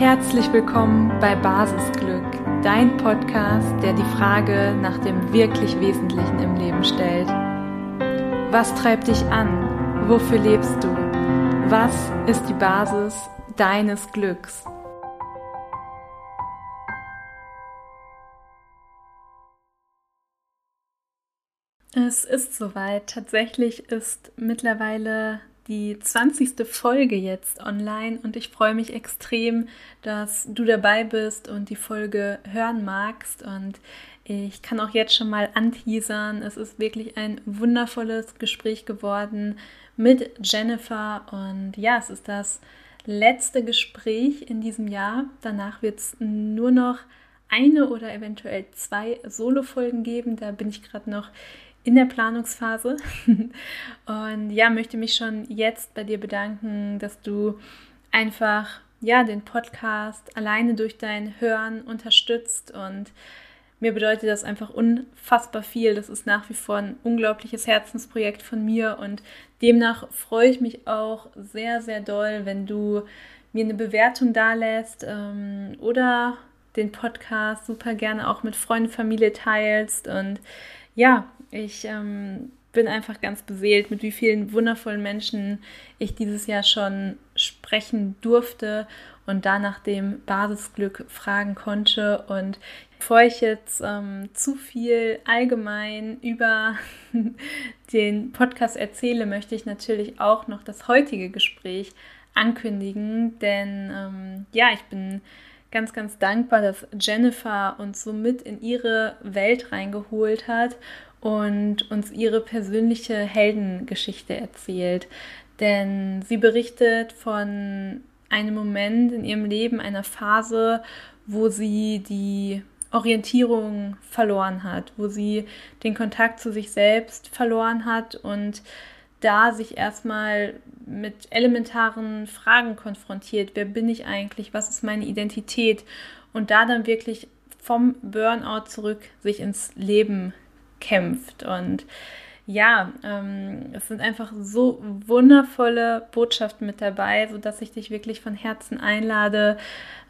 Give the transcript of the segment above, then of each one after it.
Herzlich willkommen bei Basisglück, dein Podcast, der die Frage nach dem wirklich Wesentlichen im Leben stellt. Was treibt dich an? Wofür lebst du? Was ist die Basis deines Glücks? Es ist soweit. Tatsächlich ist mittlerweile die 20. Folge jetzt online und ich freue mich extrem, dass du dabei bist und die Folge hören magst. Und ich kann auch jetzt schon mal anteasern. Es ist wirklich ein wundervolles Gespräch geworden mit Jennifer. Und ja, es ist das letzte Gespräch in diesem Jahr. Danach wird es nur noch eine oder eventuell zwei Solo-Folgen geben. Da bin ich gerade noch in der Planungsphase. Und ja, möchte mich schon jetzt bei dir bedanken, dass du einfach ja den Podcast alleine durch dein Hören unterstützt und mir bedeutet das einfach unfassbar viel. Das ist nach wie vor ein unglaubliches Herzensprojekt von mir und demnach freue ich mich auch sehr, sehr doll, wenn du mir eine Bewertung dalässt ähm, oder den Podcast super gerne auch mit Freunden, Familie teilst und ja, ich ähm, bin einfach ganz beseelt, mit wie vielen wundervollen Menschen ich dieses Jahr schon sprechen durfte und da nach dem Basisglück fragen konnte. Und bevor ich jetzt ähm, zu viel allgemein über den Podcast erzähle, möchte ich natürlich auch noch das heutige Gespräch ankündigen, denn ähm, ja, ich bin ganz, ganz dankbar, dass Jennifer uns so mit in ihre Welt reingeholt hat und uns ihre persönliche Heldengeschichte erzählt. Denn sie berichtet von einem Moment in ihrem Leben, einer Phase, wo sie die Orientierung verloren hat, wo sie den Kontakt zu sich selbst verloren hat und da sich erstmal mit elementaren Fragen konfrontiert. Wer bin ich eigentlich? Was ist meine Identität? Und da dann wirklich vom Burnout zurück sich ins Leben kämpft. Und ja, ähm, es sind einfach so wundervolle Botschaften mit dabei, sodass ich dich wirklich von Herzen einlade,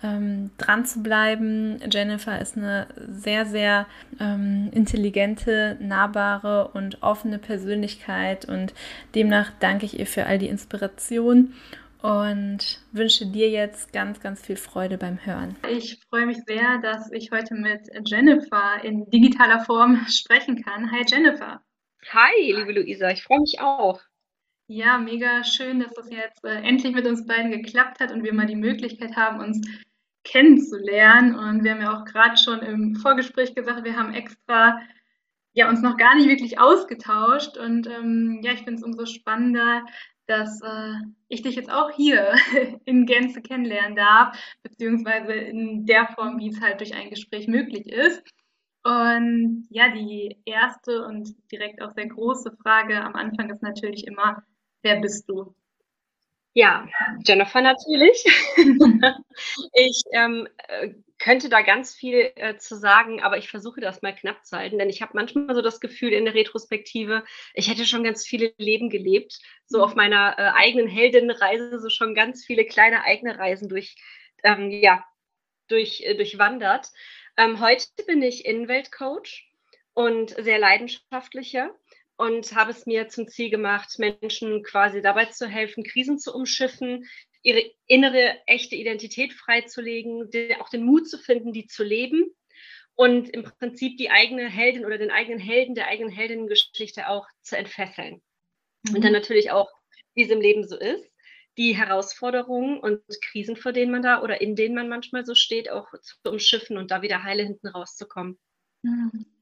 ähm, dran zu bleiben. Jennifer ist eine sehr, sehr ähm, intelligente, nahbare und offene Persönlichkeit und demnach danke ich ihr für all die Inspiration und wünsche dir jetzt ganz, ganz viel Freude beim Hören. Ich freue mich sehr, dass ich heute mit Jennifer in digitaler Form sprechen kann. Hi Jennifer. Hi, liebe Luisa, ich freue mich auch. Ja, mega schön, dass das jetzt äh, endlich mit uns beiden geklappt hat und wir mal die Möglichkeit haben, uns kennenzulernen. Und wir haben ja auch gerade schon im Vorgespräch gesagt, wir haben extra ja uns noch gar nicht wirklich ausgetauscht. Und ähm, ja, ich finde es umso spannender, dass äh, ich dich jetzt auch hier in Gänze kennenlernen darf, beziehungsweise in der Form, wie es halt durch ein Gespräch möglich ist. Und ja, die erste und direkt auch sehr große Frage am Anfang ist natürlich immer, wer bist du? Ja, Jennifer natürlich. ich ähm, äh, könnte da ganz viel äh, zu sagen, aber ich versuche das mal knapp zu halten, denn ich habe manchmal so das Gefühl in der Retrospektive, ich hätte schon ganz viele Leben gelebt, so auf meiner äh, eigenen Heldinnenreise, so schon ganz viele kleine eigene Reisen durch, ähm, ja, durch, äh, durchwandert. Ähm, heute bin ich Innenweltcoach und sehr leidenschaftlicher und habe es mir zum Ziel gemacht, Menschen quasi dabei zu helfen, Krisen zu umschiffen, ihre innere, echte Identität freizulegen, auch den Mut zu finden, die zu leben und im Prinzip die eigene Heldin oder den eigenen Helden der eigenen Heldinnengeschichte auch zu entfesseln. Mhm. Und dann natürlich auch, wie es im Leben so ist, die Herausforderungen und Krisen, vor denen man da oder in denen man manchmal so steht, auch zu umschiffen und da wieder heile hinten rauszukommen. Mhm.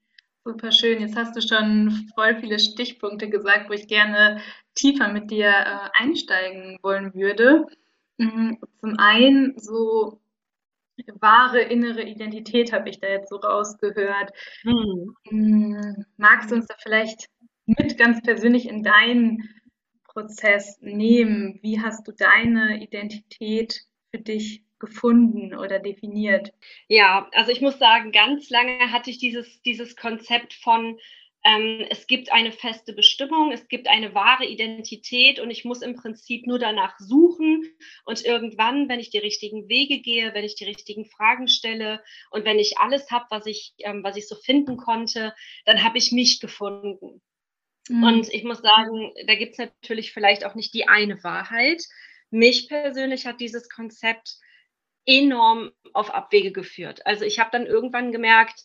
Super schön. Jetzt hast du schon voll viele Stichpunkte gesagt, wo ich gerne tiefer mit dir äh, einsteigen wollen würde. Mhm. Zum einen so wahre innere Identität habe ich da jetzt so rausgehört. Mhm. Magst du uns da vielleicht mit ganz persönlich in deinen Prozess nehmen? Wie hast du deine Identität für dich gefunden oder definiert? Ja, also ich muss sagen, ganz lange hatte ich dieses, dieses Konzept von, ähm, es gibt eine feste Bestimmung, es gibt eine wahre Identität und ich muss im Prinzip nur danach suchen und irgendwann, wenn ich die richtigen Wege gehe, wenn ich die richtigen Fragen stelle und wenn ich alles habe, was ich, ähm, was ich so finden konnte, dann habe ich mich gefunden. Mhm. Und ich muss sagen, da gibt es natürlich vielleicht auch nicht die eine Wahrheit. Mich persönlich hat dieses Konzept enorm auf Abwege geführt. Also ich habe dann irgendwann gemerkt,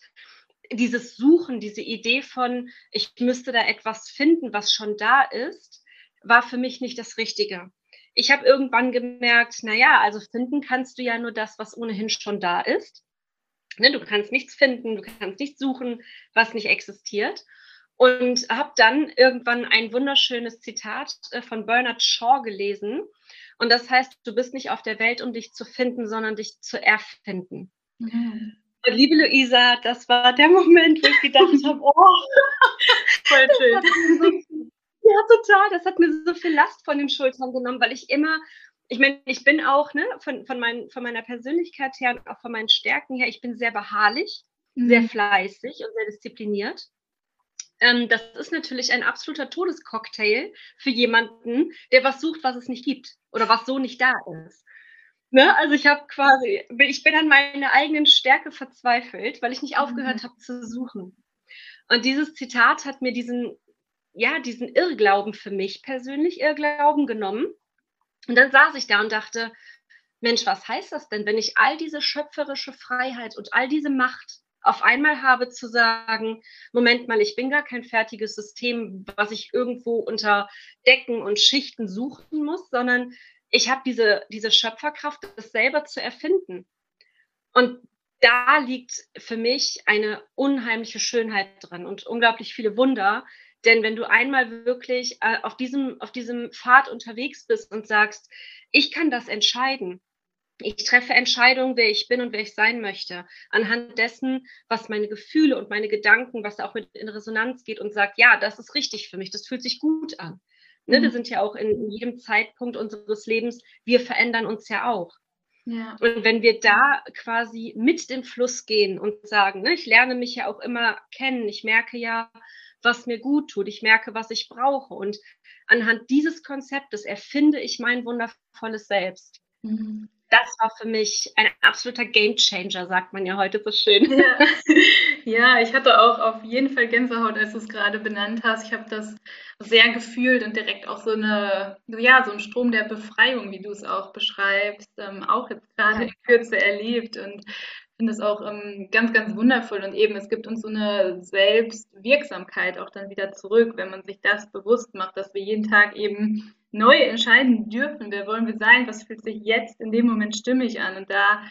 dieses Suchen, diese Idee von, ich müsste da etwas finden, was schon da ist, war für mich nicht das Richtige. Ich habe irgendwann gemerkt, naja, also finden kannst du ja nur das, was ohnehin schon da ist. Ne, du kannst nichts finden, du kannst nichts suchen, was nicht existiert. Und habe dann irgendwann ein wunderschönes Zitat äh, von Bernard Shaw gelesen. Und das heißt, du bist nicht auf der Welt, um dich zu finden, sondern dich zu erfinden. Mhm. Liebe Luisa, das war der Moment, wo ich gedacht habe, oh, voll schön. ja, total. Das hat mir so viel Last von den Schultern genommen, weil ich immer, ich meine, ich bin auch, ne, von, von, mein, von meiner Persönlichkeit her und auch von meinen Stärken her, ich bin sehr beharrlich, mhm. sehr fleißig und sehr diszipliniert. Ähm, das ist natürlich ein absoluter Todescocktail für jemanden, der was sucht, was es nicht gibt oder was so nicht da ist. Ne? Also ich habe quasi, ich bin an meine eigenen Stärke verzweifelt, weil ich nicht aufgehört mhm. habe zu suchen. Und dieses Zitat hat mir diesen, ja, diesen Irrglauben für mich persönlich, Irrglauben genommen. Und dann saß ich da und dachte, Mensch, was heißt das denn, wenn ich all diese schöpferische Freiheit und all diese Macht auf einmal habe zu sagen, Moment mal, ich bin gar kein fertiges System, was ich irgendwo unter Decken und Schichten suchen muss, sondern ich habe diese, diese Schöpferkraft, das selber zu erfinden. Und da liegt für mich eine unheimliche Schönheit drin und unglaublich viele Wunder. Denn wenn du einmal wirklich äh, auf, diesem, auf diesem Pfad unterwegs bist und sagst, ich kann das entscheiden, ich treffe Entscheidungen, wer ich bin und wer ich sein möchte, anhand dessen, was meine Gefühle und meine Gedanken, was da auch mit in Resonanz geht und sagt, ja, das ist richtig für mich, das fühlt sich gut an. Ne, mhm. Wir sind ja auch in, in jedem Zeitpunkt unseres Lebens, wir verändern uns ja auch. Ja. Und wenn wir da quasi mit dem Fluss gehen und sagen, ne, ich lerne mich ja auch immer kennen, ich merke ja, was mir gut tut, ich merke, was ich brauche. Und anhand dieses Konzeptes erfinde ich mein wundervolles Selbst. Mhm das war für mich ein absoluter Gamechanger, sagt man ja heute so schön. Ja. ja, ich hatte auch auf jeden Fall Gänsehaut, als du es gerade benannt hast. Ich habe das sehr gefühlt und direkt auch so eine, ja, so ein Strom der Befreiung, wie du es auch beschreibst, ähm, auch jetzt gerade ja. in Kürze erlebt und finde es auch ähm, ganz, ganz wundervoll. Und eben, es gibt uns so eine Selbstwirksamkeit auch dann wieder zurück, wenn man sich das bewusst macht, dass wir jeden Tag eben neu entscheiden dürfen, wer wollen wir sein, was fühlt sich jetzt in dem Moment stimmig an? Und da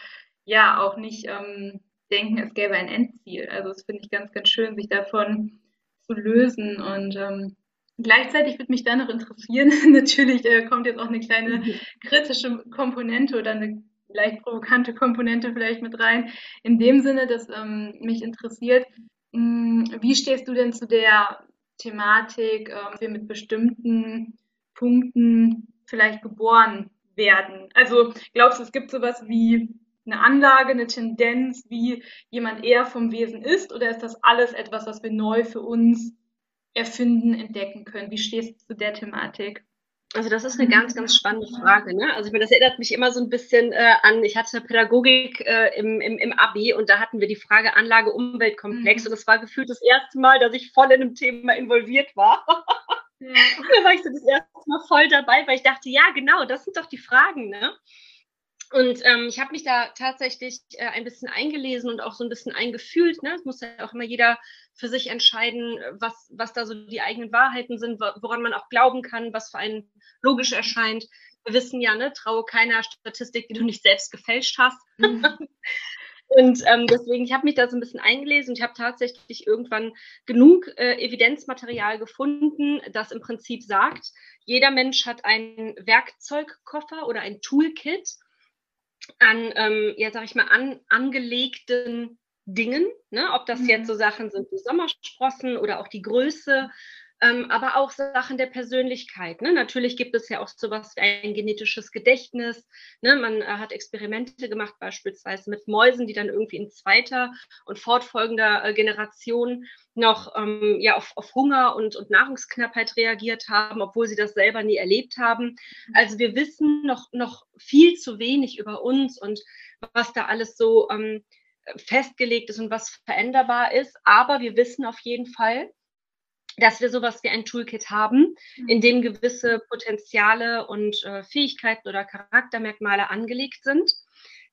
ja auch nicht ähm, denken, es gäbe ein Endziel. Also das finde ich ganz, ganz schön, sich davon zu lösen. Und ähm, Gleichzeitig würde mich da noch interessieren, natürlich äh, kommt jetzt auch eine kleine kritische Komponente oder eine leicht provokante Komponente vielleicht mit rein, in dem Sinne, dass ähm, mich interessiert, mh, hm, wie stehst du denn zu der Thematik, äh, wir mit bestimmten Punkten vielleicht geboren werden? Also glaubst du, es gibt sowas wie eine Anlage, eine Tendenz, wie jemand eher vom Wesen ist, oder ist das alles etwas, was wir neu für uns erfinden, entdecken können? Wie stehst du zu der Thematik? Also das ist eine ganz, ganz spannende Frage. Ne? Also ich meine, das erinnert mich immer so ein bisschen äh, an, ich hatte Pädagogik äh, im, im, im Abi und da hatten wir die Frage Anlage Umweltkomplex mhm. und das war gefühlt das erste Mal, dass ich voll in einem Thema involviert war. Ja. da war ich so das erste Mal voll dabei, weil ich dachte, ja, genau, das sind doch die Fragen, ne? Und ähm, ich habe mich da tatsächlich äh, ein bisschen eingelesen und auch so ein bisschen eingefühlt. Ne? Es muss ja auch immer jeder für sich entscheiden, was, was da so die eigenen Wahrheiten sind, woran man auch glauben kann, was für einen logisch erscheint. Wir wissen ja, ne, traue keiner Statistik, die du nicht selbst gefälscht hast. Mhm. Und ähm, deswegen, ich habe mich da so ein bisschen eingelesen und ich habe tatsächlich irgendwann genug äh, Evidenzmaterial gefunden, das im Prinzip sagt, jeder Mensch hat einen Werkzeugkoffer oder ein Toolkit an, ähm, ja, sag ich mal, an, angelegten Dingen, ne? ob das mhm. jetzt so Sachen sind wie Sommersprossen oder auch die Größe ähm, aber auch Sachen der Persönlichkeit. Ne? Natürlich gibt es ja auch sowas wie ein genetisches Gedächtnis. Ne? Man äh, hat Experimente gemacht, beispielsweise mit Mäusen, die dann irgendwie in zweiter und fortfolgender äh, Generation noch ähm, ja, auf, auf Hunger und, und Nahrungsknappheit reagiert haben, obwohl sie das selber nie erlebt haben. Mhm. Also wir wissen noch, noch viel zu wenig über uns und was da alles so ähm, festgelegt ist und was veränderbar ist. Aber wir wissen auf jeden Fall, dass wir sowas wie ein Toolkit haben, in dem gewisse Potenziale und äh, Fähigkeiten oder Charaktermerkmale angelegt sind.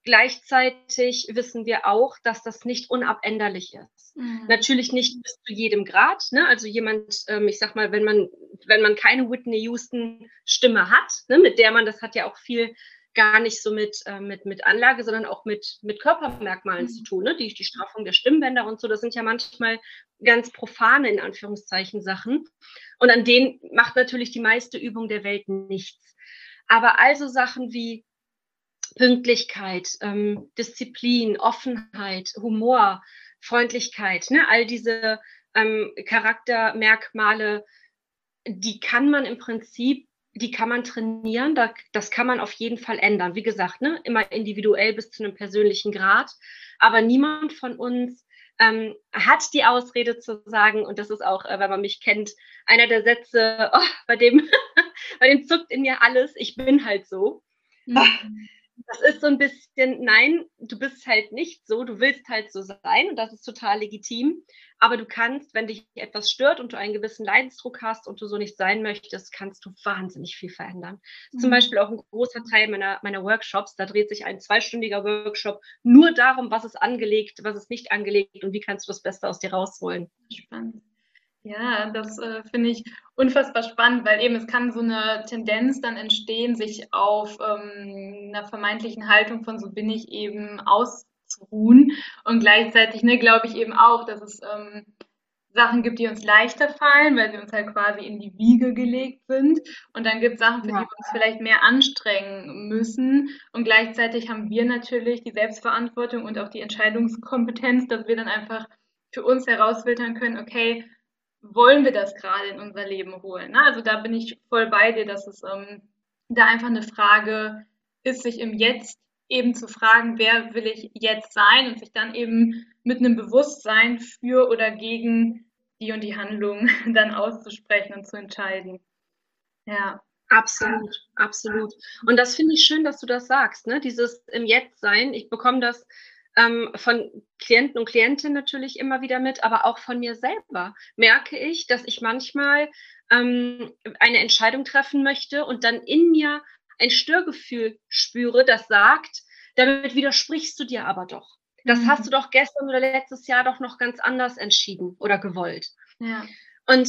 Gleichzeitig wissen wir auch, dass das nicht unabänderlich ist. Mhm. Natürlich nicht bis zu jedem Grad. Ne? Also jemand, ähm, ich sag mal, wenn man, wenn man keine Whitney Houston Stimme hat, ne, mit der man, das hat ja auch viel gar nicht so mit, äh, mit, mit Anlage, sondern auch mit, mit Körpermerkmalen mhm. zu tun. Ne? Die, die Straffung der Stimmbänder und so, das sind ja manchmal ganz profane, in Anführungszeichen, Sachen. Und an denen macht natürlich die meiste Übung der Welt nichts. Aber also Sachen wie Pünktlichkeit, ähm, Disziplin, Offenheit, Humor, Freundlichkeit, ne? all diese ähm, Charaktermerkmale, die kann man im Prinzip die kann man trainieren, da, das kann man auf jeden Fall ändern. Wie gesagt, ne, immer individuell bis zu einem persönlichen Grad. Aber niemand von uns ähm, hat die Ausrede zu sagen, und das ist auch, äh, wenn man mich kennt, einer der Sätze, oh, bei dem, bei dem zuckt in mir alles, ich bin halt so. Mhm. Das ist so ein bisschen, nein, du bist halt nicht so, du willst halt so sein und das ist total legitim. Aber du kannst, wenn dich etwas stört und du einen gewissen Leidensdruck hast und du so nicht sein möchtest, kannst du wahnsinnig viel verändern. Mhm. Zum Beispiel auch ein großer Teil meiner, meiner Workshops. Da dreht sich ein zweistündiger Workshop nur darum, was ist angelegt, was ist nicht angelegt und wie kannst du das Beste aus dir rausholen. Spannend. Ja, das äh, finde ich unfassbar spannend, weil eben es kann so eine Tendenz dann entstehen, sich auf ähm, einer vermeintlichen Haltung von so bin ich eben aus ruhen. Und gleichzeitig ne, glaube ich eben auch, dass es ähm, Sachen gibt, die uns leichter fallen, weil sie uns halt quasi in die Wiege gelegt sind. Und dann gibt es Sachen, für ja. die wir uns vielleicht mehr anstrengen müssen. Und gleichzeitig haben wir natürlich die Selbstverantwortung und auch die Entscheidungskompetenz, dass wir dann einfach für uns herausfiltern können, okay, wollen wir das gerade in unser Leben holen? Ne? Also da bin ich voll bei dir, dass es ähm, da einfach eine Frage ist, sich im Jetzt eben zu fragen, wer will ich jetzt sein und sich dann eben mit einem Bewusstsein für oder gegen die und die Handlung dann auszusprechen und zu entscheiden. Ja. Absolut, absolut. Und das finde ich schön, dass du das sagst, ne? Dieses im Jetzt sein. Ich bekomme das ähm, von Klienten und Klientinnen natürlich immer wieder mit, aber auch von mir selber merke ich, dass ich manchmal ähm, eine Entscheidung treffen möchte und dann in mir ein Störgefühl spüre, das sagt, damit widersprichst du dir aber doch. Das mhm. hast du doch gestern oder letztes Jahr doch noch ganz anders entschieden oder gewollt. Ja. Und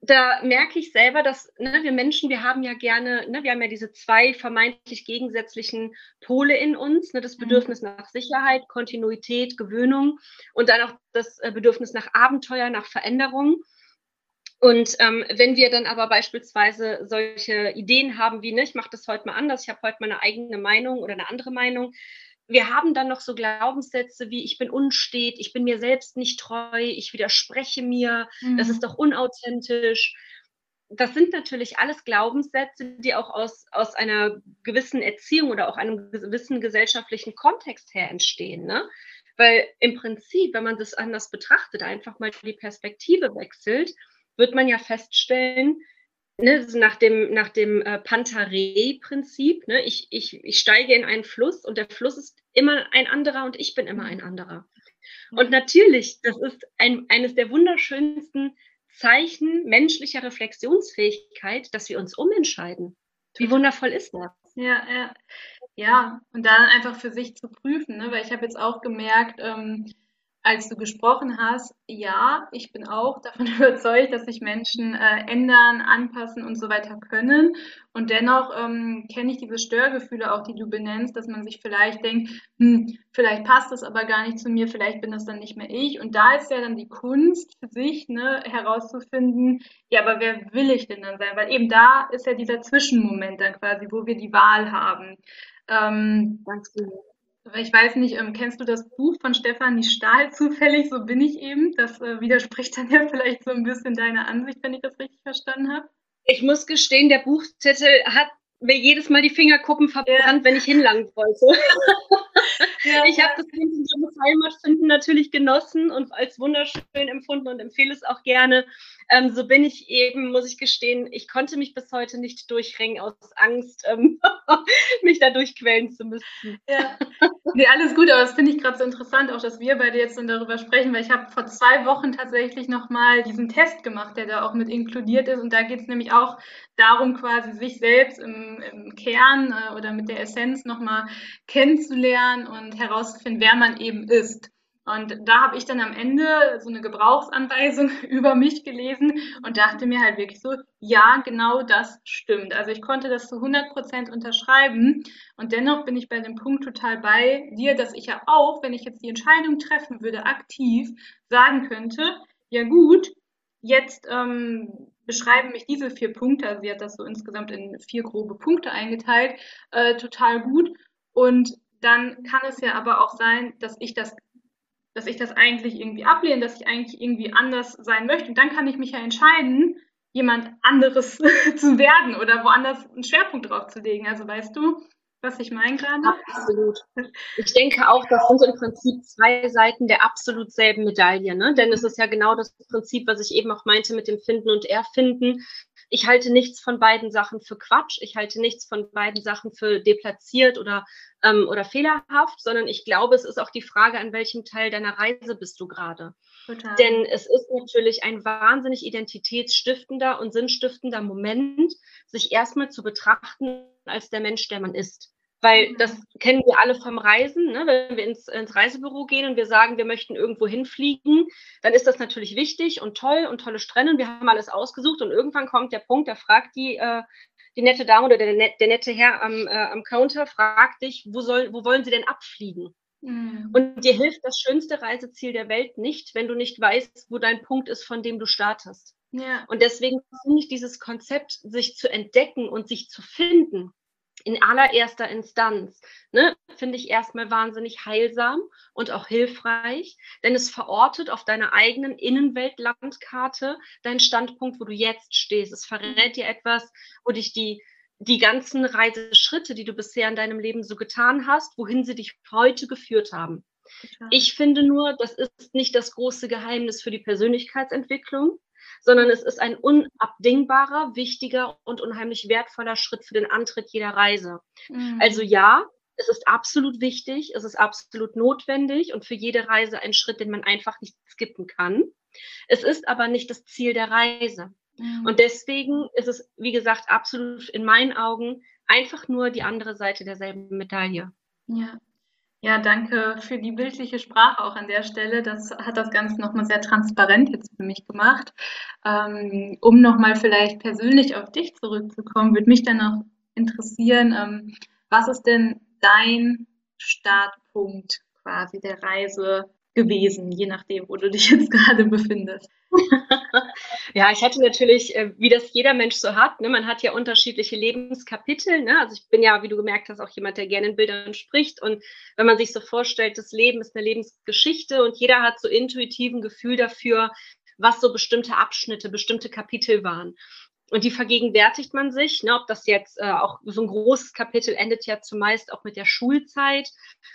da merke ich selber, dass ne, wir Menschen, wir haben ja gerne, ne, wir haben ja diese zwei vermeintlich gegensätzlichen Pole in uns, ne, das mhm. Bedürfnis nach Sicherheit, Kontinuität, Gewöhnung und dann auch das äh, Bedürfnis nach Abenteuer, nach Veränderung. Und ähm, wenn wir dann aber beispielsweise solche Ideen haben wie, ne, ich mache das heute mal anders, ich habe heute mal eine eigene Meinung oder eine andere Meinung, wir haben dann noch so Glaubenssätze wie, ich bin unstet, ich bin mir selbst nicht treu, ich widerspreche mir, mhm. das ist doch unauthentisch. Das sind natürlich alles Glaubenssätze, die auch aus, aus einer gewissen Erziehung oder auch einem gewissen gesellschaftlichen Kontext her entstehen. Ne? Weil im Prinzip, wenn man das anders betrachtet, einfach mal die Perspektive wechselt, wird man ja feststellen, ne, nach dem, nach dem äh, Pantarei-Prinzip, ne, ich, ich, ich steige in einen Fluss und der Fluss ist immer ein anderer und ich bin immer ein anderer. Und natürlich, das ist ein, eines der wunderschönsten Zeichen menschlicher Reflexionsfähigkeit, dass wir uns umentscheiden. Wie wundervoll ist das? Ja, ja. Ja, und dann einfach für sich zu prüfen, ne? weil ich habe jetzt auch gemerkt, ähm, als du gesprochen hast, ja, ich bin auch davon überzeugt, dass sich Menschen äh, ändern, anpassen und so weiter können. Und dennoch ähm, kenne ich diese Störgefühle auch, die du benennst, dass man sich vielleicht denkt, hm, vielleicht passt das aber gar nicht zu mir, vielleicht bin das dann nicht mehr ich. Und da ist ja dann die Kunst für sich, ne, herauszufinden, ja, aber wer will ich denn dann sein? Weil eben da ist ja dieser Zwischenmoment dann quasi, wo wir die Wahl haben. Ähm, Ganz genau Ich weiß nicht, ähm, kennst du das Buch von Stefanie Stahl zufällig? So bin ich eben. Das äh, widerspricht dann ja vielleicht so ein bisschen deiner Ansicht, wenn ich das richtig verstanden habe. Ich muss gestehen, der Buchtitel hat mir jedes Mal die Fingerkuppen verbrannt, ja. wenn ich hinlangen wollte. Ja, ich habe das Heimatfinden natürlich genossen und als wunderschön empfunden und empfehle es auch gerne. Ähm, so bin ich eben, muss ich gestehen, ich konnte mich bis heute nicht durchringen aus Angst, ähm, mich da durchquellen zu müssen. Ja, nee, alles gut, aber das finde ich gerade so interessant, auch dass wir beide jetzt so darüber sprechen, weil ich habe vor zwei Wochen tatsächlich nochmal diesen Test gemacht, der da auch mit inkludiert ist. Und da geht es nämlich auch darum, quasi sich selbst im, im Kern äh, oder mit der Essenz nochmal kennenzulernen und herauszufinden, wer man eben ist. Und da habe ich dann am Ende so eine Gebrauchsanweisung über mich gelesen und dachte mir halt wirklich so, ja, genau das stimmt. Also ich konnte das zu 100 Prozent unterschreiben und dennoch bin ich bei dem Punkt total bei dir, dass ich ja auch, wenn ich jetzt die Entscheidung treffen würde, aktiv sagen könnte, ja gut, jetzt ähm, beschreiben mich diese vier Punkte, also sie hat das so insgesamt in vier grobe Punkte eingeteilt, äh, total gut. Und dann kann es ja aber auch sein, dass ich das dass ich das eigentlich irgendwie ablehne, dass ich eigentlich irgendwie anders sein möchte. Und dann kann ich mich ja entscheiden, jemand anderes zu werden oder woanders einen Schwerpunkt drauf zu legen. Also weißt du, was ich meine gerade? Absolut. Ich denke auch, das sind im Prinzip zwei Seiten der absolut selben Medaille. Ne? Denn es ist ja genau das Prinzip, was ich eben auch meinte mit dem Finden und Erfinden. Ich halte nichts von beiden Sachen für Quatsch. Ich halte nichts von beiden Sachen für deplatziert oder, ähm, oder fehlerhaft, sondern ich glaube, es ist auch die Frage, an welchem Teil deiner Reise bist du gerade. Denn es ist natürlich ein wahnsinnig identitätsstiftender und sinnstiftender Moment, sich erstmal zu betrachten als der Mensch, der man ist. Weil das kennen wir alle vom Reisen. Ne? Wenn wir ins, ins, Reisebüro gehen und wir sagen, wir möchten irgendwo hinfliegen, dann ist das natürlich wichtig und toll und tolle Strände. Und wir haben alles ausgesucht und irgendwann kommt der Punkt, da fragt die, äh, die nette Dame oder der, der nette Herr am, äh, am Counter, fragt dich, wo, soll, wo wollen Sie denn abfliegen? Mhm. Und dir hilft das schönste Reiseziel der Welt nicht, wenn du nicht weißt, wo dein Punkt ist, von dem du startest. Ja. Und deswegen finde ich dieses Konzept, sich zu entdecken und sich zu finden, in allererster Instanz, ne, finde ich erstmal wahnsinnig heilsam und auch hilfreich, denn es verortet auf deiner eigenen Innenweltlandkarte deinen Standpunkt, wo du jetzt stehst. Es verrät dir etwas, wo dich die, die ganzen Reiseschritte, die du bisher in deinem Leben so getan hast, wohin sie dich heute geführt haben. Ich finde nur, das ist nicht das große Geheimnis für die Persönlichkeitsentwicklung, sondern es ist ein unabdingbarer, wichtiger und unheimlich wertvoller Schritt für den Antritt jeder Reise. Mhm. Also ja, es ist absolut wichtig, es ist absolut notwendig und für jede Reise ein Schritt, den man einfach nicht skippen kann. Es ist aber nicht das Ziel der Reise. Mhm. Und deswegen ist es, wie gesagt, absolut in meinen Augen einfach nur die andere Seite derselben Medaille. Ja. Ja, danke für die bildliche Sprache auch an der Stelle. Das hat das Ganze nochmal sehr transparent jetzt für mich gemacht. Ähm, um nochmal vielleicht persönlich auf dich zurückzukommen, würde mich dann noch interessieren, ähm, was ist denn dein Startpunkt quasi der Reise gewesen, je nachdem, wo du dich jetzt gerade befindest? ja, ich hatte natürlich, äh, wie das jeder Mensch so hat, ne, man hat ja unterschiedliche Lebenskapitel. Ne? Also ich bin ja, wie du gemerkt hast, auch jemand, der gerne in Bildern spricht. Und wenn man sich so vorstellt, das Leben ist eine Lebensgeschichte und jeder hat so intuitiven Gefühl dafür, was so bestimmte Abschnitte, bestimmte Kapitel waren. Und die vergegenwärtigt man sich, ne, ob das jetzt äh, auch so ein großes Kapitel endet ja zumeist auch mit der Schulzeit.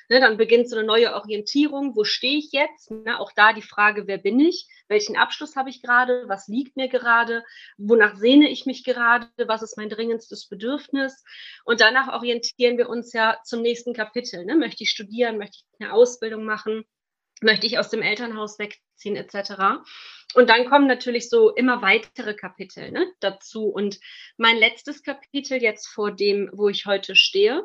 Ne, dann beginnt so eine neue Orientierung. Wo stehe ich jetzt? Ne, auch da die Frage, wer bin ich? Welchen Abschluss habe ich gerade? Was liegt mir gerade? Wonach sehne ich mich gerade? Was ist mein dringendstes Bedürfnis? Und danach orientieren wir uns ja zum nächsten Kapitel. Ne? Möchte ich studieren? Möchte ich eine Ausbildung machen? Möchte ich aus dem Elternhaus wegziehen etc. Und dann kommen natürlich so immer weitere Kapitel ne, dazu. Und mein letztes Kapitel jetzt vor dem, wo ich heute stehe,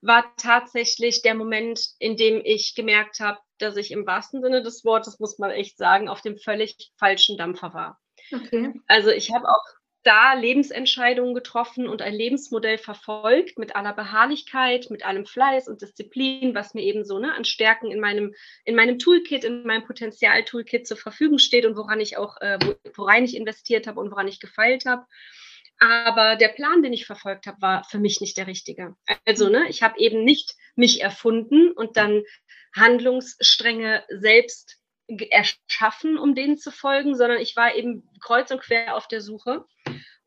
war tatsächlich der Moment, in dem ich gemerkt habe, dass ich im wahrsten Sinne des Wortes, muss man echt sagen, auf dem völlig falschen Dampfer war. Okay. Also ich habe auch da Lebensentscheidungen getroffen und ein Lebensmodell verfolgt mit aller Beharrlichkeit, mit allem Fleiß und Disziplin, was mir eben so ne, an Stärken in meinem, in meinem Toolkit, in meinem Potenzial-Toolkit zur Verfügung steht und woran ich auch, äh, worein ich investiert habe und woran ich gefeilt habe. Aber der Plan, den ich verfolgt habe, war für mich nicht der richtige. Also, ne, ich habe eben nicht mich erfunden und dann Handlungsstränge selbst erschaffen, um denen zu folgen, sondern ich war eben kreuz und quer auf der Suche.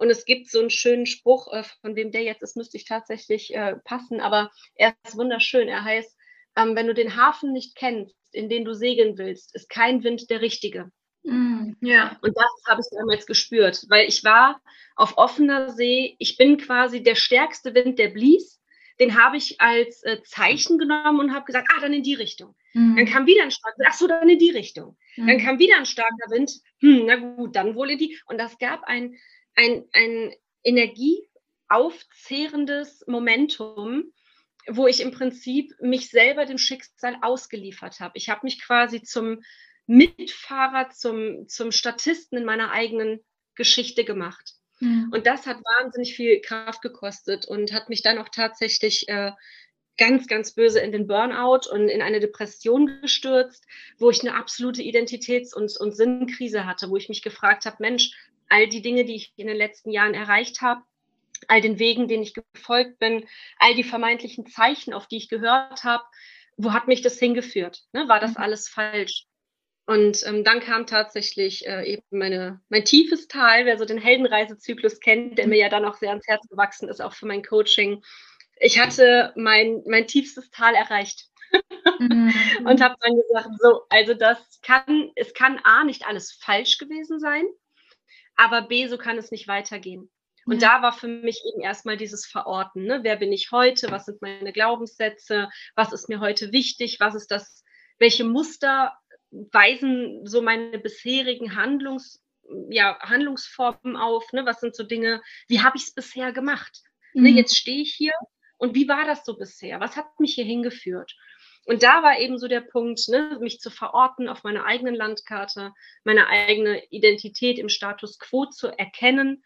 Und es gibt so einen schönen Spruch, äh, von wem der jetzt ist, müsste ich tatsächlich äh, passen, aber er ist wunderschön. Er heißt, ähm, wenn du den Hafen nicht kennst, in den du segeln willst, ist kein Wind der richtige. Mm, ja. Und das habe ich damals gespürt, weil ich war auf offener See. Ich bin quasi der stärkste Wind, der blies. Den habe ich als äh, Zeichen genommen und habe gesagt, ah, dann in die Richtung. Mhm. Dann kam wieder ein starker Wind, ach so, dann in die Richtung. Mhm. Dann kam wieder ein starker Wind, hm, na gut, dann wohl in die. Und das gab ein, ein, ein energieaufzehrendes Momentum, wo ich im Prinzip mich selber dem Schicksal ausgeliefert habe. Ich habe mich quasi zum Mitfahrer, zum, zum Statisten in meiner eigenen Geschichte gemacht. Mhm. Und das hat wahnsinnig viel Kraft gekostet und hat mich dann auch tatsächlich äh, ganz, ganz böse in den Burnout und in eine Depression gestürzt, wo ich eine absolute Identitäts- und, und Sinnkrise hatte, wo ich mich gefragt habe, Mensch, all die Dinge, die ich in den letzten Jahren erreicht habe, all den Wegen, denen ich gefolgt bin, all die vermeintlichen Zeichen, auf die ich gehört habe, wo hat mich das hingeführt? Ne? War das mhm. alles falsch? Und ähm, dann kam tatsächlich äh, eben meine, mein tiefes Tal, wer so den Heldenreisezyklus kennt, der mir ja dann auch sehr ans Herz gewachsen ist, auch für mein Coaching. Ich hatte mein, mein tiefstes Tal erreicht. Mhm. und habe dann gesagt, so, also das kann, es kann A, nicht alles falsch gewesen sein, aber B, so kann es nicht weitergehen. Und ja. da war für mich eben erstmal dieses Verorten. Ne? Wer bin ich heute? Was sind meine Glaubenssätze? Was ist mir heute wichtig? Was ist das? Welche Muster weisen so meine bisherigen Handlungs, ja, Handlungsformen auf? Ne? Was sind so Dinge? Wie habe ich es bisher gemacht? Ne, mhm. Ne, jetzt stehe ich hier und wie war das so bisher? Was hat mich hier hingeführt? Und da war eben so der Punkt, ne, mich zu verorten auf meiner eigenen Landkarte, meine eigene Identität im Status quo zu erkennen,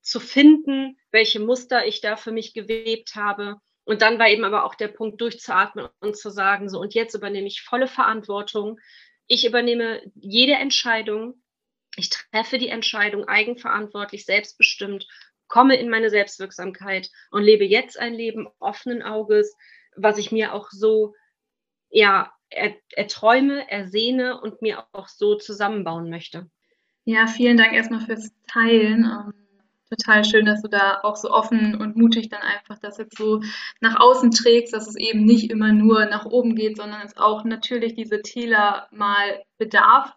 zu finden, welche Muster ich da für mich gewebt habe. Und dann war eben aber auch der Punkt, durchzuatmen und zu sagen, so, und jetzt übernehme ich volle Verantwortung. Ich übernehme jede Entscheidung. Ich treffe die Entscheidung eigenverantwortlich, selbstbestimmt, komme in meine Selbstwirksamkeit und lebe jetzt ein Leben offenen Auges, was ich mir auch so ja, er, erträume, ersehne und mir auch so zusammenbauen möchte. Ja, vielen Dank erstmal fürs Teilen. Ähm, total schön, dass du da auch so offen und mutig dann einfach das jetzt so nach außen trägst, dass es eben nicht immer nur nach oben geht, sondern es auch natürlich diese Täler mal bedarf,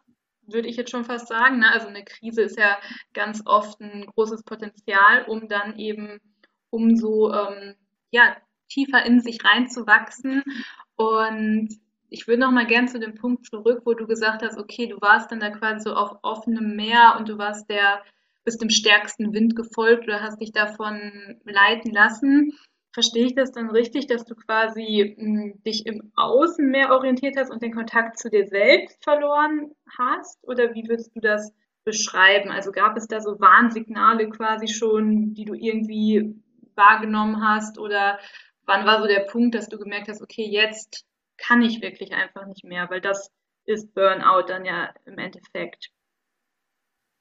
würde ich jetzt schon fast sagen. Ne? Also eine Krise ist ja ganz oft ein großes Potenzial, um dann eben umso ähm, ja, tiefer in sich reinzuwachsen und ich würde noch mal gern zu dem Punkt zurück, wo du gesagt hast, okay, du warst dann da quasi so auf offenem Meer und du warst der, bist dem stärksten Wind gefolgt oder hast dich davon leiten lassen. Verstehe ich das dann richtig, dass du quasi mh, hm, dich im Außen mehr orientiert hast und den Kontakt zu dir selbst verloren hast? Oder wie würdest du das beschreiben? Also gab es da so Warnsignale quasi schon, die du irgendwie wahrgenommen hast? Oder wann war so der Punkt, dass du gemerkt hast, okay, jetzt kann ich wirklich einfach nicht mehr, weil das ist Burnout dann ja im Endeffekt.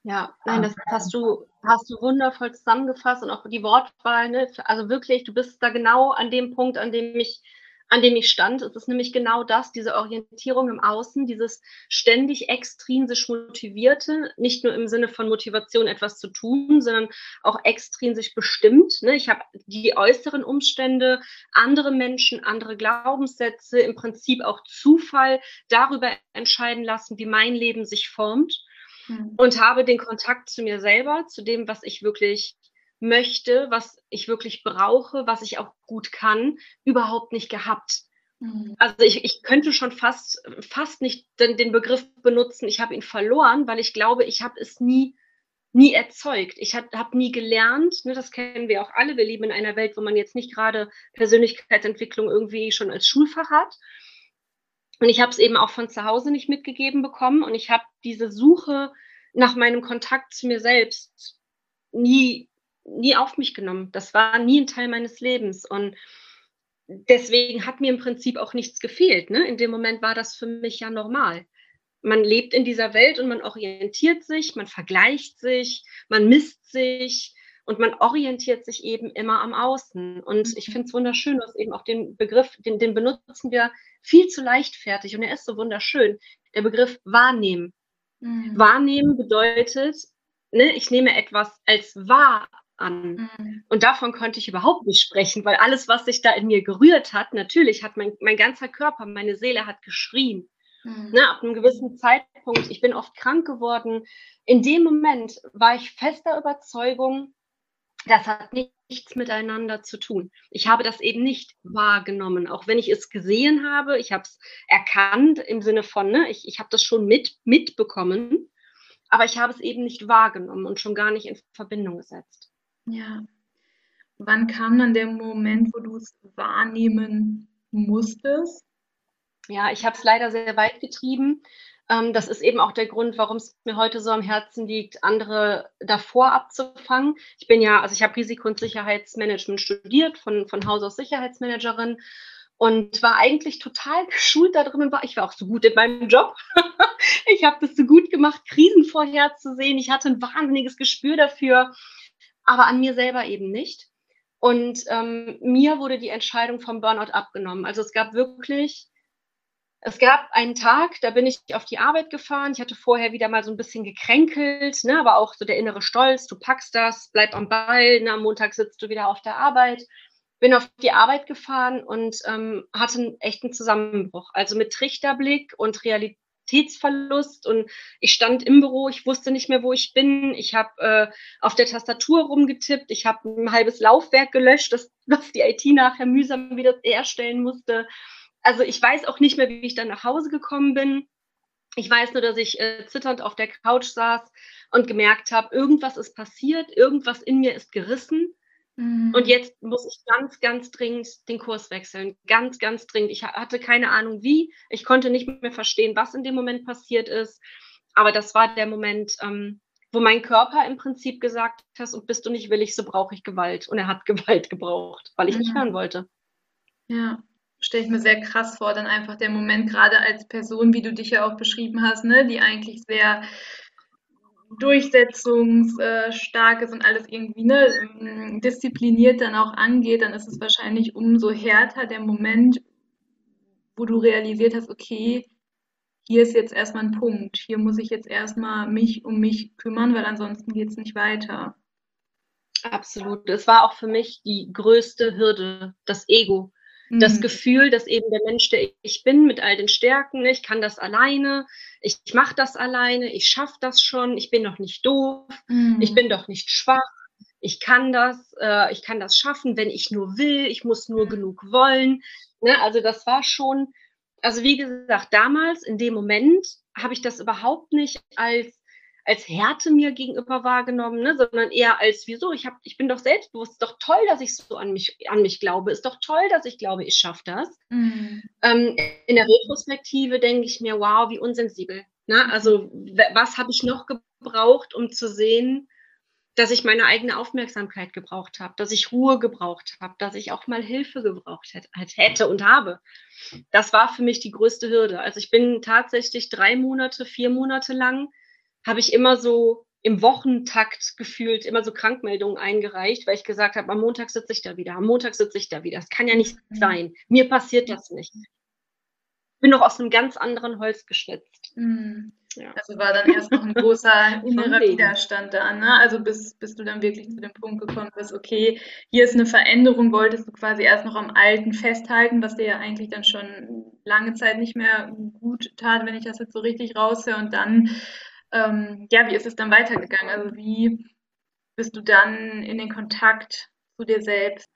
Ja, nein, das hast du, hast du wundervoll zusammengefasst und auch die Wortwahl, ne? Also wirklich, du bist da genau an dem Punkt, an dem ich an dem ich stand. Es ist nämlich genau das, diese Orientierung im Außen, dieses ständig extrinsisch motivierte, nicht nur im Sinne von Motivation etwas zu tun, sondern auch extrinsisch bestimmt. Ne? Ich habe die äußeren Umstände, andere Menschen, andere Glaubenssätze, im Prinzip auch Zufall darüber entscheiden lassen, wie mein Leben sich formt. Mhm. Und habe den Kontakt zu mir selber, zu dem, was ich wirklich möchte, was ich wirklich brauche, was ich auch gut kann, überhaupt nicht gehabt. Mhm. Also ich, ich könnte schon fast, fast nicht den, den Begriff benutzen, ich habe ihn verloren, weil ich glaube, ich habe es nie, nie erzeugt. Ich habe hab nie gelernt, ne, das kennen wir auch alle, wir leben in einer Welt, wo man jetzt nicht gerade Persönlichkeitsentwicklung irgendwie schon als Schulfach hat. Und ich habe es eben auch von zu Hause nicht mitgegeben bekommen und ich habe diese Suche nach meinem Kontakt zu mir selbst nie nie auf mich genommen. Das war nie ein Teil meines Lebens. Und deswegen hat mir im Prinzip auch nichts gefehlt. Ne? In dem Moment war das für mich ja normal. Man lebt in dieser Welt und man orientiert sich, man vergleicht sich, man misst sich. und man orientiert sich eben immer am Außen. Und ich mhm. finde es wunderschön, dass eben auch den Begriff, den, den benutzen wir viel zu leichtfertig und er ist so wunderschön. Der Begriff wahrnehmen. Mhm. Wahrnehmen bedeutet, ne, ich nehme etwas als wahr an. Mhm. Und davon konnte ich überhaupt nicht sprechen, weil alles, was sich da in mir gerührt hat, natürlich hat mein, mein ganzer Körper, meine Seele hat geschrien. Mhm. Ne, ab einem gewissen Zeitpunkt, ich bin oft krank geworden. In dem Moment war ich fester Überzeugung, das hat nichts miteinander zu tun. Ich habe das eben nicht wahrgenommen, auch wenn ich es gesehen habe. Ich habe es erkannt im Sinne von, ne, ich, ich habe das schon mit, mitbekommen, aber ich habe es eben nicht wahrgenommen und schon gar nicht in Verbindung gesetzt. Ja. Wann kam dann der Moment, wo du es wahrnehmen musstest? Ja, ich habe es leider sehr weit getrieben. Ähm, das ist eben auch der Grund, warum es mir heute so am Herzen liegt, andere davor abzufangen. Ich bin ja, also ich habe Risiko- und Sicherheitsmanagement studiert, von, von Haus aus Sicherheitsmanagerin und war eigentlich total geschult da drin. Ich war auch so gut in meinem Job. ich habe das so gut gemacht, Krisen vorherzusehen. Ich hatte ein wahnsinniges Gespür dafür, aber an mir selber eben nicht. Und ähm, mir wurde die Entscheidung vom Burnout abgenommen. Also es gab wirklich es gab einen Tag, da bin ich auf die Arbeit gefahren. Ich hatte vorher wieder mal so ein bisschen gekränkelt, ne, aber auch so der innere Stolz, du packst das, bleib am Ball, ne, am Montag sitzt du wieder auf der Arbeit. Bin auf die Arbeit gefahren und ähm, hatte einen echten Zusammenbruch. Also mit Trichterblick und Realitätsverlust. Und ich stand im Büro, ich wusste nicht mehr, wo ich bin. Ich habe äh, auf der Tastatur rumgetippt. Ich habe ein halbes Laufwerk gelöscht, das, das die IT nachher mühsam wieder erstellen musste also ich weiß auch nicht mehr, wie ich dann nach Hause gekommen bin. Ich weiß nur, dass ich äh, zitternd auf der Couch saß und gemerkt habe, irgendwas ist passiert, irgendwas in mir ist gerissen. Mhm. Und jetzt muss ich ganz, ganz dringend den Kurs wechseln. Ganz, ganz dringend. Ich hatte keine Ahnung wie. Ich konnte nicht mehr verstehen, was in dem Moment passiert ist. Aber das war der Moment, ähm, wo mein Körper im Prinzip gesagt hat, und bist du nicht willig, so brauche ich Gewalt. Und er hat Gewalt gebraucht, weil ich mhm. nicht hören wollte. Ja, stelle ich mir sehr krass vor, dann einfach der Moment, gerade als Person, wie du dich ja auch beschrieben hast, ne, die eigentlich sehr durchsetzungsstark ist und alles irgendwie ne, diszipliniert dann auch angeht, dann ist es wahrscheinlich umso härter der Moment, wo du realisiert hast, okay, hier ist jetzt erstmal ein Punkt, hier muss ich jetzt erstmal mich um mich kümmern, weil ansonsten geht es nicht weiter. Absolut. Es war auch für mich die größte Hürde, das Ego. Das mhm. Gefühl, dass eben der Mensch, der ich bin, mit all den Stärken, ich kann das alleine, ich, ich mache das alleine, ich schaffe das schon, ich bin doch nicht doof, mhm. ich bin doch nicht schwach, ich kann das, äh, ich kann das schaffen, wenn ich nur will, ich muss nur mhm. genug wollen. Ne? Also das war schon, also wie gesagt, damals in dem Moment habe ich das überhaupt nicht als als Härte mir gegenüber wahrgenommen, ne, sondern eher als wieso, ich, hab, ich bin doch selbstbewusst, ist doch toll, dass ich so an mich, an mich glaube, ist doch toll, dass ich glaube, ich schaffe das. Mhm. Ähm, in der Retrospektive denke ich mir, wow, wie unsensibel. Ne? Also was habe ich noch gebraucht, um zu sehen, dass ich meine eigene Aufmerksamkeit gebraucht habe, dass ich Ruhe gebraucht habe, dass ich auch mal Hilfe gebraucht hätte, hätte und habe. Das war für mich die größte Hürde. Also ich bin tatsächlich drei Monate, vier Monate lang habe ich immer so im Wochentakt gefühlt immer so Krankmeldungen eingereicht, weil ich gesagt habe, am Montag sitze ich da wieder, am Montag sitze ich da wieder. Das kann ja nicht mhm. sein. Mir passiert das nicht. Ich bin doch aus einem ganz anderen Holz geschnitzt. Mhm. Ja. Also war dann erst noch ein großer innerer Widerstand da, ne? Also bis, bis du dann wirklich zu dem Punkt gekommen bist, okay, hier ist eine Veränderung, wolltest du quasi erst noch am Alten festhalten, was dir ja eigentlich dann schon lange Zeit nicht mehr gut tat, wenn ich das jetzt so richtig raushöre. Und dann ähm, ja, wie ist es dann weitergegangen? Also wie bist du dann in den Kontakt zu dir selbst?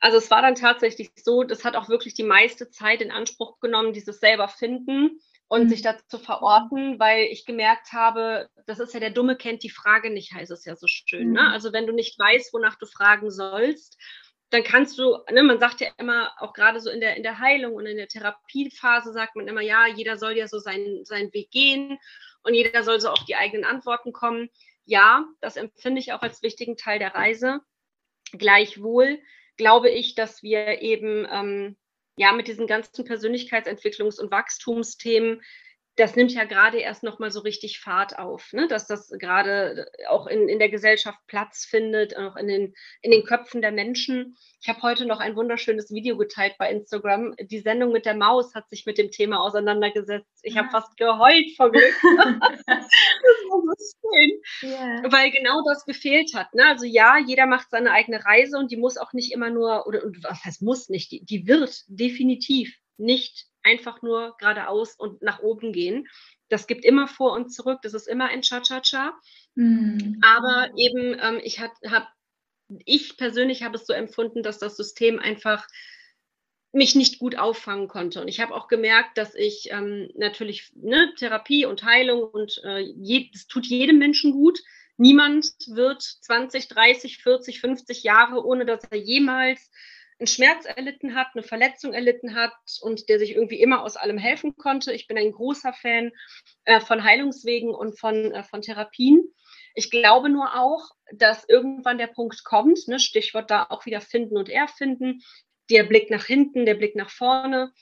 Also es war dann tatsächlich so, das hat auch wirklich die meiste Zeit in Anspruch genommen, dieses selber finden und mhm. sich dazu verorten, weil ich gemerkt habe, das ist ja der Dumme kennt die Frage nicht, heißt es ja so schön. Ne? Mhm. Ne? Also wenn du nicht weißt, wonach du fragen sollst dann kannst du, ne, man sagt ja immer, auch gerade so in der, in der Heilung und in der Therapiephase sagt man immer, ja, jeder soll ja so seinen, seinen Weg gehen und jeder soll so auf die eigenen Antworten kommen. Ja, das empfinde ich auch als wichtigen Teil der Reise. Gleichwohl glaube ich, dass wir eben ähm, ja mit diesen ganzen Persönlichkeitsentwicklungs- und Wachstumsthemen das nimmt ja gerade erst noch mal so richtig Fahrt auf, ne? dass das gerade auch in, in der Gesellschaft Platz findet, auch in den, in den Köpfen der Menschen. Ich habe heute noch ein wunderschönes Video geteilt bei Instagram. Die Sendung mit der Maus hat sich mit dem Thema auseinandergesetzt. Ich habe fast geheult vor Glück. das war so schön, yeah. weil genau das gefehlt hat. Ne? Also ja, jeder macht seine eigene Reise und die muss auch nicht immer nur, oder was heißt muss nicht, die, die wird definitiv nicht einfach nur geradeaus und nach oben gehen. Das gibt immer vor und zurück, das ist immer ein Cha-Cha-Cha. Mhm. Aber eben, ähm, ich habe, ich persönlich habe es so empfunden, dass das System einfach mich nicht gut auffangen konnte. Und ich habe auch gemerkt, dass ich ähm, natürlich ne, Therapie und Heilung und äh, je, es tut jedem Menschen gut. Niemand wird 20, 30, 40, 50 Jahre, ohne dass er jemals einen Schmerz erlitten hat, eine Verletzung erlitten hat und der sich irgendwie immer aus allem helfen konnte. Ich bin ein großer Fan äh, von Heilungswegen und von, äh, von Therapien. Ich glaube nur auch, dass irgendwann der Punkt kommt, ne, Stichwort da auch wieder finden und erfinden, der Blick nach hinten, der Blick nach vorne,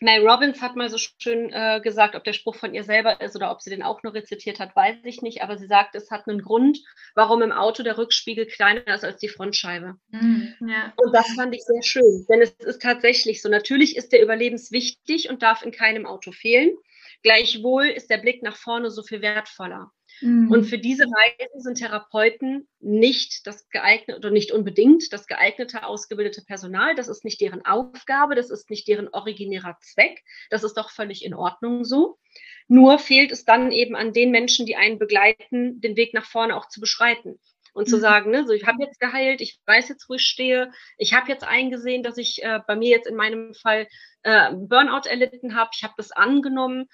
Mel Robbins hat mal so schön äh, gesagt, ob der Spruch von ihr selber ist oder ob sie den auch nur rezitiert hat, weiß ich nicht. Aber sie sagt, es hat einen Grund, warum im Auto der Rückspiegel kleiner ist als die Frontscheibe. Mm, ja. Und das fand ich sehr schön, denn es ist tatsächlich so. Natürlich ist der überlebenswichtig und darf in keinem Auto fehlen. Gleichwohl ist der Blick nach vorne so viel wertvoller. Mhm. Und für diese Reisen sind Therapeuten nicht das geeignete oder nicht unbedingt das geeignete ausgebildete Personal. Das ist nicht deren Aufgabe, das ist nicht deren originärer Zweck. Das ist doch völlig in Ordnung so. Nur fehlt es dann eben an den Menschen, die einen begleiten, den Weg nach vorne auch zu beschreiten und zu mhm. sagen, ne, so ich habe jetzt geheilt, ich weiß jetzt, wo ich stehe, ich habe jetzt eingesehen, dass ich äh, bei mir jetzt in meinem Fall äh, Burnout erlitten habe, ich habe das angenommen,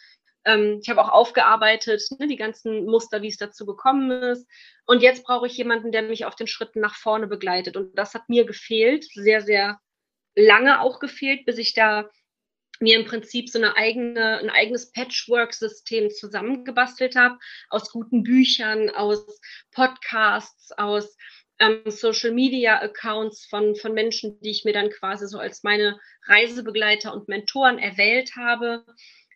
ähm, ich habe auch aufgearbeitet, ne, die ganzen Muster, wie es dazu gekommen ist. Und jetzt brauche ich jemanden, der mich auf den Schritten nach vorne begleitet. Und das hat mir gefehlt, sehr, sehr lange auch gefehlt, bis ich da mir im Prinzip so eine eigene, ein eigenes Patchwork-System zusammengebastelt habe, aus guten Büchern, aus Podcasts, aus ähm, Social-Media-Accounts von, von Menschen, die ich mir dann quasi so als meine Reisebegleiter und Mentoren erwählt habe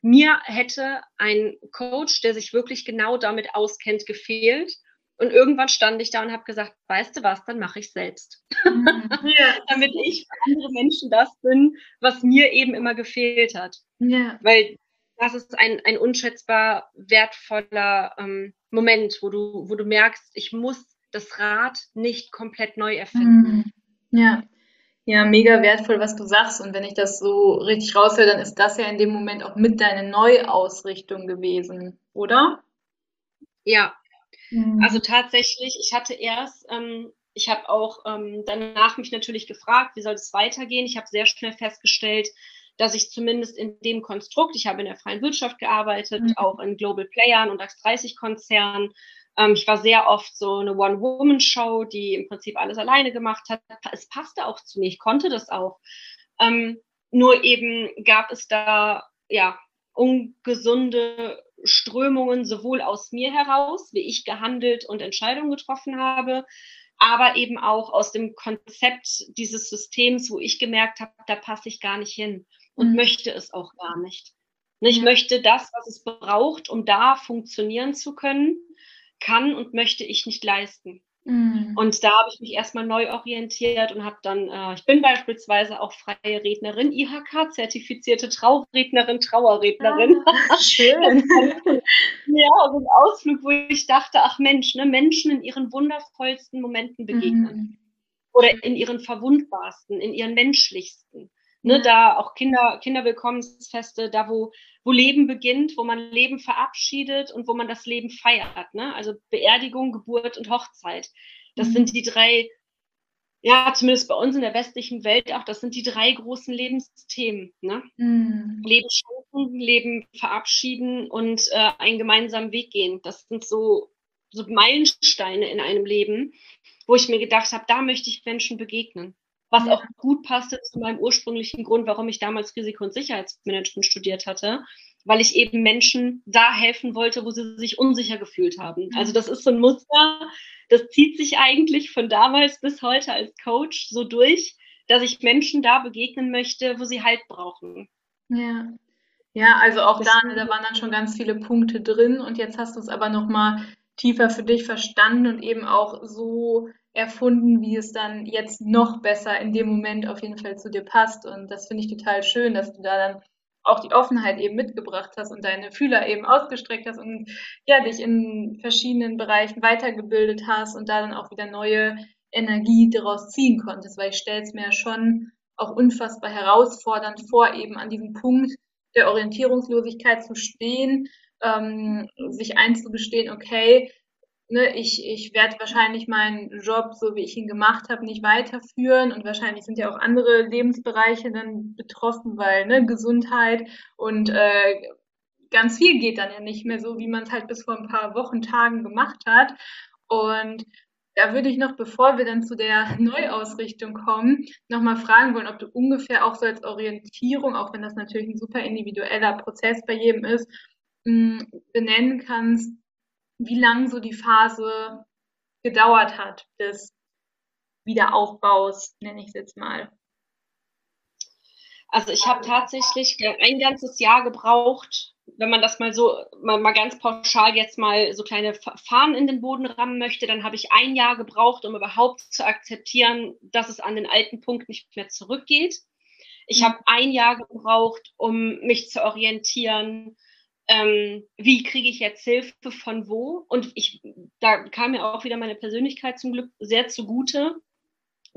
mir hätte ein Coach, der sich wirklich genau damit auskennt, gefehlt. Und irgendwann stand ich da und habe gesagt, weißt du was, dann mache ich selbst. Mhm. Ja. Damit ich für andere Menschen das bin, was mir eben immer gefehlt hat. Ja. Weil das ist ein, ein unschätzbar wertvoller ähm, Moment, wo du, wo du merkst, ich muss das Rad nicht komplett neu erfinden. Mhm. Ja. Ja, mega wertvoll, was du sagst. Und wenn ich das so richtig raushöre, dann ist das ja in dem Moment auch mit deiner Neuausrichtung gewesen, oder? Ja. Mhm. Also tatsächlich, ich hatte erst, ähm, ich habe auch ähm, danach mich natürlich gefragt, wie soll es weitergehen. Ich habe sehr schnell festgestellt, dass ich zumindest in dem Konstrukt, ich habe in der freien Wirtschaft gearbeitet, mhm. auch in Global Playern und DAX 30 Konzernen, ähm, ich war sehr oft so eine One-Woman-Show, die im Prinzip alles alleine gemacht hat. Es passte auch zu mir, ich konnte das auch. Ähm, nur eben gab es da ja ungesunde Strömungen sowohl aus mir heraus, wie ich gehandelt und Entscheidungen getroffen habe, aber eben auch aus dem Konzept dieses Systems, wo ich gemerkt habe, da passe ich gar nicht hin und mhm. möchte es auch gar nicht. Ich möchte das, was es braucht, um da funktionieren zu können, kann und möchte ich nicht leisten. Mhm. Und da habe ich mich erstmal neu orientiert und habe dann, äh, ich bin beispielsweise auch freie Rednerin, IHK-zertifizierte Traurednerin, Trauerrednerin. Ah, schön. ja, so ein Ausflug, wo ich dachte, ach Mensch, ne, Menschen in ihren wundervollsten Momenten begegnen. Mhm. Oder in ihren verwundbarsten, in ihren menschlichsten. Ne, da auch Kinder, Kinderwillkommensfeste, da wo, wo Leben beginnt, wo man Leben verabschiedet und wo man das Leben feiert. Ne? Also Beerdigung, Geburt und Hochzeit. Das mhm. sind die drei, ja, zumindest bei uns in der westlichen Welt auch, das sind die drei großen Lebensthemen. Ne? Mhm. Leben schenken, Leben verabschieden und äh, einen gemeinsamen Weg gehen. Das sind so, so Meilensteine in einem Leben, wo ich mir gedacht habe, da möchte ich Menschen begegnen was ja. auch gut passte zu meinem ursprünglichen Grund, warum ich damals Risiko- und Sicherheitsmanagement studiert hatte, weil ich eben Menschen da helfen wollte, wo sie sich unsicher gefühlt haben. Also das ist so ein Muster, das zieht sich eigentlich von damals bis heute als Coach so durch, dass ich Menschen da begegnen möchte, wo sie Halt brauchen. Ja. Ja, also auch da, da waren dann schon ganz viele Punkte drin und jetzt hast du es aber nochmal tiefer für dich verstanden und eben auch so erfunden, wie es dann jetzt noch besser in dem Moment auf jeden Fall zu dir passt. Und das finde ich total schön, dass du da dann auch die Offenheit eben mitgebracht hast und deine Fühler eben ausgestreckt hast und ja, dich in verschiedenen Bereichen weitergebildet hast und da dann auch wieder neue Energie daraus ziehen konntest, weil ich stelle es mir schon auch unfassbar herausfordernd vor, eben an diesem Punkt der Orientierungslosigkeit zu stehen, ähm, sich einzugestehen, okay, ne, ich, ich werde wahrscheinlich meinen Job, so wie ich ihn gemacht habe, nicht weiterführen und wahrscheinlich sind ja auch andere Lebensbereiche dann betroffen, weil ne, Gesundheit und äh, ganz viel geht dann ja nicht mehr so, wie man es halt bis vor ein paar Wochen, Tagen gemacht hat. Und da würde ich noch, bevor wir dann zu der Neuausrichtung kommen, nochmal fragen wollen, ob du ungefähr auch so als Orientierung, auch wenn das natürlich ein super individueller Prozess bei jedem ist, mm, benennen kannst, wie lang so die Phase gedauert hat des Wiederaufbaus, nenne ich es jetzt mal. Also ich habe tatsächlich ein ganzes Jahr gebraucht, wenn man das mal so mal, mal ganz pauschal jetzt mal so kleine Fahnen in den Boden rammen möchte, dann habe ich ein Jahr gebraucht, um überhaupt zu akzeptieren, dass es an den alten Punkt nicht mehr zurückgeht. Ich mhm. habe ein Jahr gebraucht, um mich zu orientieren, ähm, wie kriege ich jetzt Hilfe von wo? Und ich, da kam mir auch wieder meine Persönlichkeit zum Glück sehr zugute,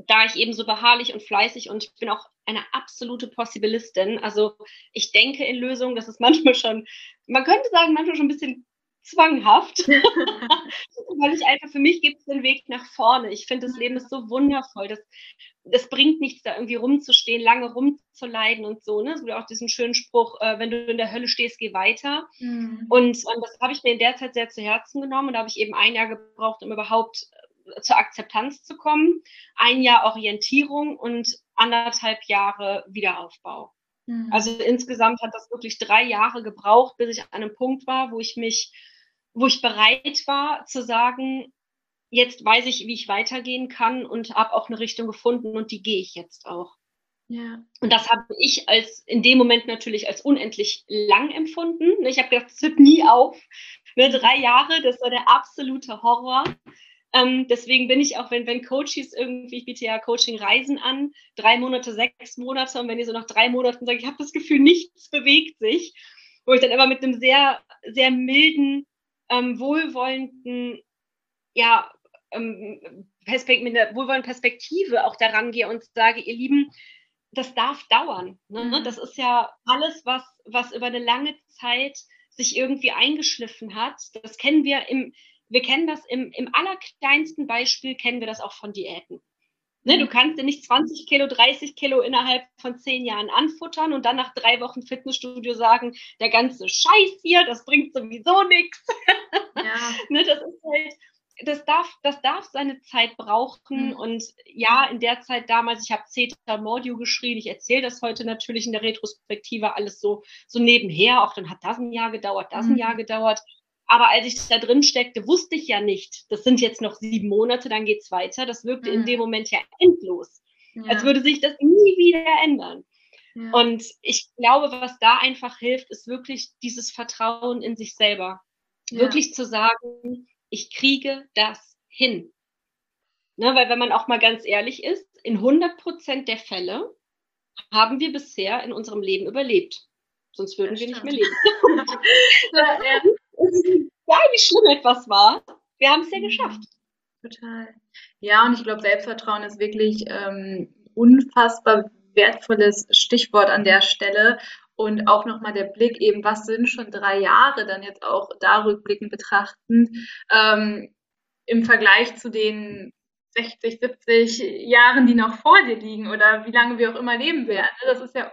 da ich eben so beharrlich und fleißig und ich bin auch eine absolute Possibilistin. Also ich denke in Lösungen, das ist manchmal schon, man könnte sagen, manchmal schon ein bisschen zwanghaft, weil ich einfach, für mich gibt es den Weg nach vorne. Ich finde, das Leben ist so wundervoll. Das, das bringt nichts, da irgendwie rumzustehen, lange rumzuleiden und so. Ne? Es gibt auch diesen schönen Spruch, äh, wenn du in der Hölle stehst, geh weiter. Mhm. Und, und das habe ich mir in der Zeit sehr zu Herzen genommen und da habe ich eben ein Jahr gebraucht, um überhaupt äh, zur Akzeptanz zu kommen. Ein Jahr Orientierung und anderthalb Jahre Wiederaufbau. Mhm. Also insgesamt hat das wirklich drei Jahre gebraucht, bis ich an einem Punkt war, wo ich mich, wo ich bereit war zu sagen, jetzt weiß ich, wie ich weitergehen kann und habe auch eine Richtung gefunden und die gehe ich jetzt auch. Ja. Und das habe ich als in dem Moment natürlich als unendlich lang empfunden. Ich habe gedacht, es hört nie auf. Ne, drei Jahre, das war der absolute Horror. Ähm, deswegen bin ich auch, wenn, wenn Coaches irgendwie, ich biete ja Coaching-Reisen an, drei Monate, sechs Monate, und wenn die so nach drei Monaten sagen, ich habe das Gefühl, nichts bewegt sich, wo ich dann immer mit einem sehr, sehr milden, ähm, wohlwollenden, ja, ähm, Perspekt mit einer wohlwollenden Perspektive auch daran gehe und sage, ihr Lieben, das darf dauern. Ne? Mhm. Das ist ja alles, was, was über eine lange Zeit sich irgendwie eingeschliffen hat. Das kennen wir im, wir kennen das im, im allerkleinsten Beispiel, kennen wir das auch von Diäten. Ne, du kannst dir nicht 20 Kilo, 30 Kilo innerhalb von zehn Jahren anfuttern und dann nach drei Wochen Fitnessstudio sagen, der ganze Scheiß hier, das bringt sowieso nichts. Ja. ne, das ist halt, das darf, das darf seine Zeit brauchen. Mhm. Und ja, in der Zeit damals, ich habe Zeta Mordio geschrieben, ich erzähle das heute natürlich in der Retrospektive alles so, so nebenher. Auch dann hat das ein Jahr gedauert, das mhm. ein Jahr gedauert. Aber als ich da drin steckte, wusste ich ja nicht, das sind jetzt noch sieben Monate, dann geht es weiter. Das wirkte mhm. in dem Moment ja endlos. Ja. Als würde sich das nie wieder ändern. Ja. Und ich glaube, was da einfach hilft, ist wirklich dieses Vertrauen in sich selber. Ja. Wirklich zu sagen, ich kriege das hin. Ne, weil wenn man auch mal ganz ehrlich ist, in 100 Prozent der Fälle haben wir bisher in unserem Leben überlebt. Sonst würden wir nicht mehr leben. ja, Egal wie schlimm etwas war, wir haben es ja mhm. geschafft. Total. Ja, und ich glaube, Selbstvertrauen ist wirklich ähm, unfassbar wertvolles Stichwort an der Stelle und auch nochmal der Blick eben, was sind schon drei Jahre dann jetzt auch da rückblickend betrachtend ähm, im Vergleich zu den 60, 70 Jahren, die noch vor dir liegen oder wie lange wir auch immer leben werden. Das ist ja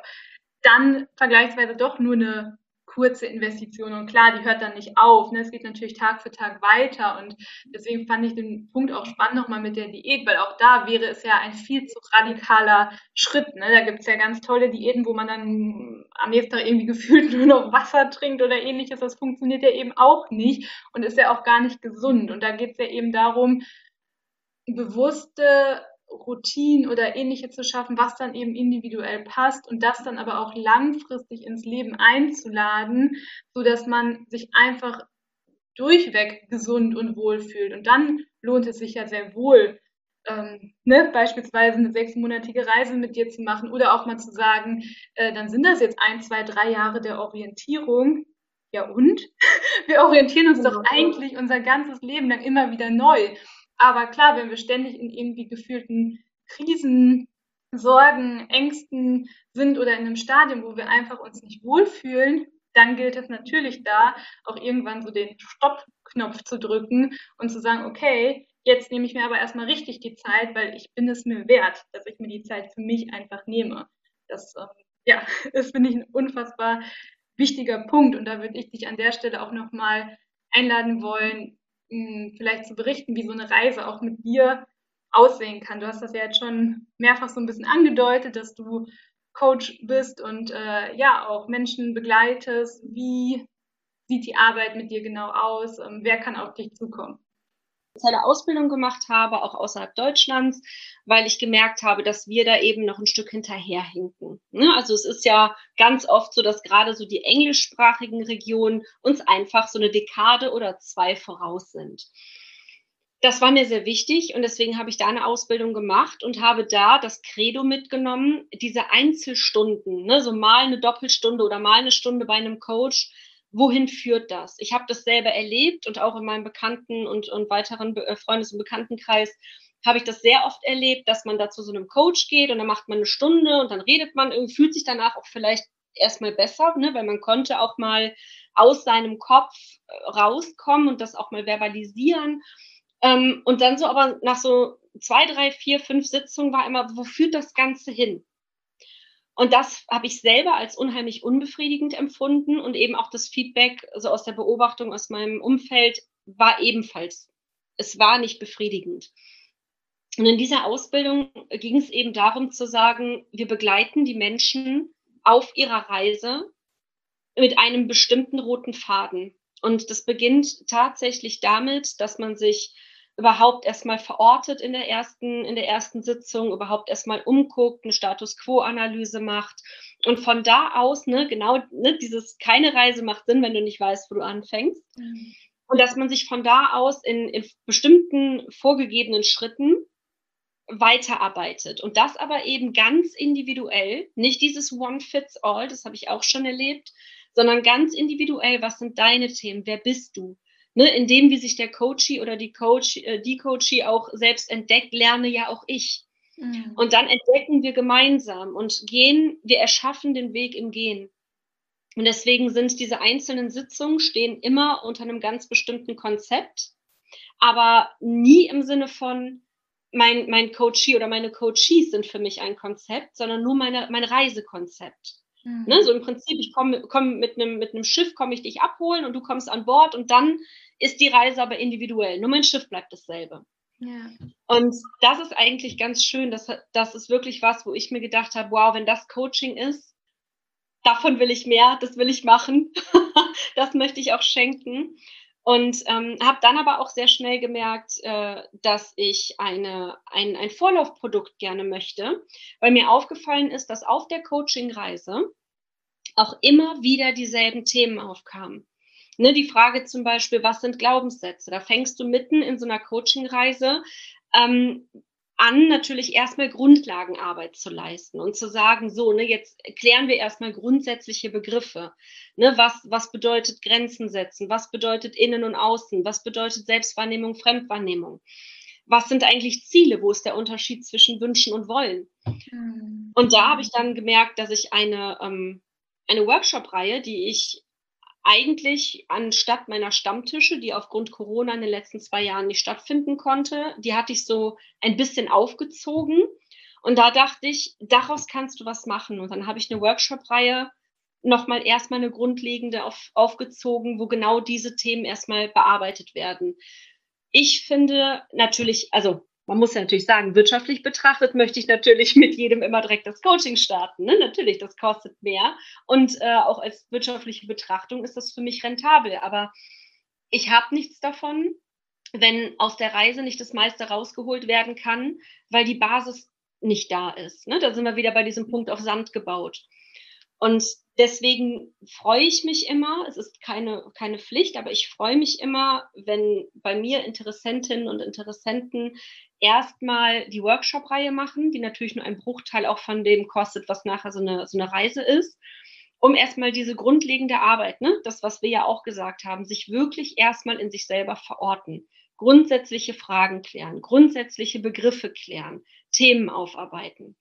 dann vergleichsweise doch nur eine kurze Investition. Und klar, die hört dann nicht auf. Ne? Es geht natürlich Tag für Tag weiter. Und deswegen fand ich den Punkt auch spannend nochmal mit der Diät, weil auch da wäre es ja ein viel zu radikaler Schritt. Ne? Da gibt es ja ganz tolle Diäten, wo man dann am nächsten Tag irgendwie gefühlt nur noch Wasser trinkt oder ähnliches. Das funktioniert ja eben auch nicht und ist ja auch gar nicht gesund. Und da geht es ja eben darum, bewusste Routinen oder ähnliche zu schaffen, was dann eben individuell passt und das dann aber auch langfristig ins Leben einzuladen, so dass man sich einfach durchweg gesund und wohl fühlt. Und dann lohnt es sich ja sehr wohl, ähm, ne, beispielsweise eine sechsmonatige Reise mit dir zu machen oder auch mal zu sagen, äh, dann sind das jetzt ein, zwei, drei Jahre der Orientierung. Ja und? Wir orientieren uns doch eigentlich unser ganzes Leben lang immer wieder neu. Aber klar, wenn wir ständig in irgendwie gefühlten Krisen, Sorgen, Ängsten sind oder in einem Stadium, wo wir einfach uns nicht wohlfühlen, dann gilt es natürlich da, auch irgendwann so den Stopp-Knopf zu drücken und zu sagen, okay, jetzt nehme ich mir aber erstmal richtig die Zeit, weil ich bin es mir wert, dass ich mir die Zeit für mich einfach nehme. Das, ähm, ja, das finde ich ein unfassbar wichtiger Punkt und da würde ich dich an der Stelle auch nochmal einladen wollen, mh, vielleicht zu berichten, wie so eine Reise auch mit dir aussehen kann. Du hast das ja jetzt schon mehrfach so ein bisschen angedeutet, dass du Coach bist und äh, ja auch Menschen begleitest. Wie sieht die Arbeit mit dir genau aus? Ähm, wer kann auf dich zukommen? Eine Ausbildung gemacht habe, auch außerhalb Deutschlands, weil ich gemerkt habe, dass wir da eben noch ein Stück hinterherhinken. Ne? Also es ist ja ganz oft so, dass gerade so die englischsprachigen Regionen uns einfach so eine Dekade oder zwei voraus sind das war mir sehr wichtig und deswegen habe ich da eine Ausbildung gemacht und habe da das Credo mitgenommen, diese Einzelstunden, ne, so mal eine Doppelstunde oder mal eine Stunde bei einem Coach, wohin führt das? Ich habe das selber erlebt und auch in meinem Bekannten- und, und weiteren äh, Freundes- und Bekanntenkreis habe ich das sehr oft erlebt, dass man da zu so einem Coach geht und dann macht man eine Stunde und dann redet man, irgendwie fühlt sich danach auch vielleicht erstmal besser, ne, weil man konnte auch mal aus seinem Kopf äh, rauskommen und das auch mal verbalisieren. Ähm, und dann so aber nach so zwei, drei, vier, fünf Sitzungen war immer, wo führt das Ganze hin? Und das habe ich selber als unheimlich unbefriedigend empfunden und eben auch das Feedback so aus der Beobachtung aus meinem Umfeld war ebenfalls, es war nicht befriedigend. Und in dieser Ausbildung ging es eben darum zu sagen, wir begleiten die Menschen auf ihrer Reise mit einem bestimmten roten Faden. Und das beginnt tatsächlich damit, dass man sich überhaupt erstmal verortet in der ersten, in der ersten Sitzung, überhaupt erstmal umguckt, eine Status Quo-Analyse macht. Und von da aus, ne, genau, ne, dieses keine Reise macht Sinn, wenn du nicht weißt, wo du anfängst. Mhm. Und dass man sich von da aus in, in bestimmten vorgegebenen Schritten weiterarbeitet. Und das aber eben ganz individuell, nicht dieses One-Fits-All, das habe ich auch schon erlebt, sondern ganz individuell, was sind deine Themen, wer bist du? Ne, in dem, wie sich der Coachie oder die Coach, äh, die Coachie auch selbst entdeckt, lerne ja auch ich. Mhm. Und dann entdecken wir gemeinsam und gehen, wir erschaffen den Weg im Gehen. Und deswegen sind diese einzelnen Sitzungen stehen immer unter einem ganz bestimmten Konzept, aber nie im Sinne von, mein, mein Coachie oder meine Coaches sind für mich ein Konzept, sondern nur meine, mein Reisekonzept. Mhm. Ne, so im Prinzip, ich komme komm mit einem mit Schiff, komme ich dich abholen und du kommst an Bord und dann ist die Reise aber individuell. Nur mein Schiff bleibt dasselbe. Ja. Und das ist eigentlich ganz schön. Das, das ist wirklich was, wo ich mir gedacht habe, wow, wenn das Coaching ist, davon will ich mehr, das will ich machen, das möchte ich auch schenken. Und ähm, habe dann aber auch sehr schnell gemerkt, äh, dass ich eine, ein, ein Vorlaufprodukt gerne möchte, weil mir aufgefallen ist, dass auf der Coaching-Reise auch immer wieder dieselben Themen aufkamen. Ne, die Frage zum Beispiel, was sind Glaubenssätze? Da fängst du mitten in so einer Coaching-Reise ähm, an, natürlich erstmal Grundlagenarbeit zu leisten und zu sagen, so, ne, jetzt klären wir erstmal grundsätzliche Begriffe. Ne, was, was bedeutet Grenzen setzen? Was bedeutet Innen und Außen? Was bedeutet Selbstwahrnehmung, Fremdwahrnehmung? Was sind eigentlich Ziele? Wo ist der Unterschied zwischen Wünschen und Wollen? Mhm. Und da habe ich dann gemerkt, dass ich eine, ähm, eine Workshop-Reihe, die ich eigentlich anstatt meiner Stammtische, die aufgrund Corona in den letzten zwei Jahren nicht stattfinden konnte, die hatte ich so ein bisschen aufgezogen. Und da dachte ich, daraus kannst du was machen. Und dann habe ich eine Workshop-Reihe nochmal erstmal eine grundlegende auf, aufgezogen, wo genau diese Themen erstmal bearbeitet werden. Ich finde natürlich, also man muss ja natürlich sagen, wirtschaftlich betrachtet möchte ich natürlich mit jedem immer direkt das Coaching starten. Ne? Natürlich, das kostet mehr. Und äh, auch als wirtschaftliche Betrachtung ist das für mich rentabel. Aber ich habe nichts davon, wenn aus der Reise nicht das meiste rausgeholt werden kann, weil die Basis nicht da ist. Ne? Da sind wir wieder bei diesem Punkt auf Sand gebaut. Und deswegen freue ich mich immer, es ist keine, keine Pflicht, aber ich freue mich immer, wenn bei mir Interessentinnen und Interessenten erstmal die Workshop-Reihe machen, die natürlich nur ein Bruchteil auch von dem kostet, was nachher so eine, so eine Reise ist, um erstmal diese grundlegende Arbeit, ne, das, was wir ja auch gesagt haben, sich wirklich erstmal in sich selber verorten, grundsätzliche Fragen klären, grundsätzliche Begriffe klären, Themen aufarbeiten.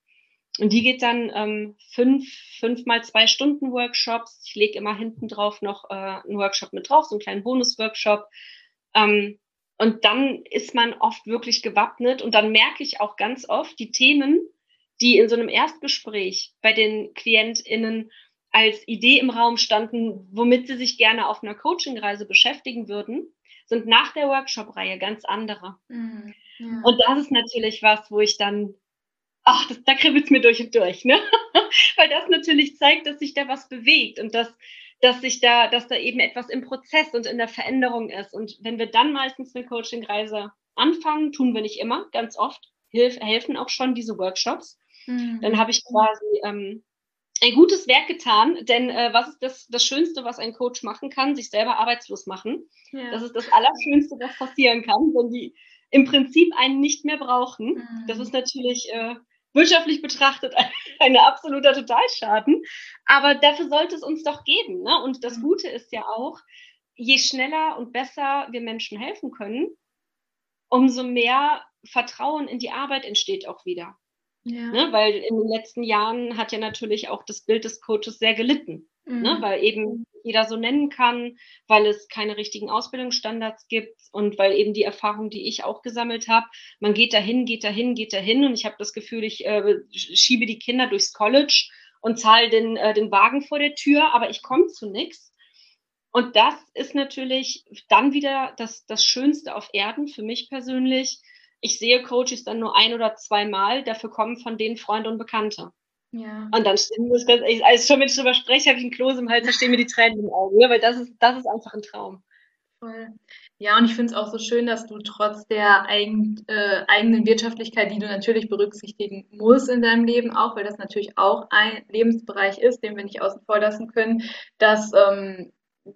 Und die geht dann ähm, fünf, fünf mal zwei Stunden Workshops. Ich lege immer hinten drauf noch äh, einen Workshop mit drauf, so einen kleinen Bonus-Workshop. Ähm, und dann ist man oft wirklich gewappnet. Und dann merke ich auch ganz oft die Themen, die in so einem Erstgespräch bei den KlientInnen als Idee im Raum standen, womit sie sich gerne auf einer Coachingreise beschäftigen würden, sind nach der Workshop-Reihe ganz andere. Mhm, ja. Und das ist natürlich was, wo ich dann ach, das, da kribbelt es mir durch und durch, ne? Weil das natürlich zeigt, dass sich da was bewegt und dass, dass sich da, dass da eben etwas im Prozess und in der Veränderung ist. Und wenn wir dann meistens eine Coaching-Reise anfangen, tun wir nicht immer, ganz oft, hilf, helfen auch schon diese Workshops. Mhm. Dann habe ich quasi ähm, ein gutes Werk getan, denn äh, was ist das, das Schönste, was ein Coach machen kann? Sich selber arbeitslos machen. Ja. Das ist das Allerschönste, was passieren kann, wenn die im Prinzip einen nicht mehr brauchen. Mhm. Das ist natürlich äh, wirtschaftlich betrachtet ein, absoluter Totalschaden. Aber dafür sollte es uns doch geben. Ne? Und das mhm. Gute ist ja auch, je schneller und besser wir Menschen helfen können, umso mehr Vertrauen in die Arbeit entsteht auch wieder. Ja. Ne? Weil in den letzten Jahren hat ja natürlich auch das Bild des Coaches sehr gelitten. Ne? Mhm. Ne? Weil eben jeder so nennen kann, weil es keine richtigen Ausbildungsstandards gibt und weil eben die Erfahrung, die ich auch gesammelt habe, man geht dahin, geht dahin, geht dahin und ich habe das Gefühl, ich äh, schiebe die Kinder durchs College und zahle den, äh, den Wagen vor der Tür, aber ich komme zu nichts. Und das ist natürlich dann wieder das, das Schönste auf Erden für mich persönlich. Ich sehe Coaches dann nur ein oder zweimal, dafür kommen von denen Freunde und Bekannte. Ja. Und dann stehen wir ganz, also schon wenn ich drüber spreche, habe ich einen Kloß im Hals, da stehen mir die Tränen im Auge, ne? weil das ist, das ist einfach ein Traum. Voll. Ja, und ich finde es auch so schön, dass du trotz der eigen, äh, eigenen Wirtschaftlichkeit, die du natürlich berücksichtigen musst in deinem Leben auch, weil das natürlich auch ein Lebensbereich ist, den wir nicht außen vor lassen können, dass ähm,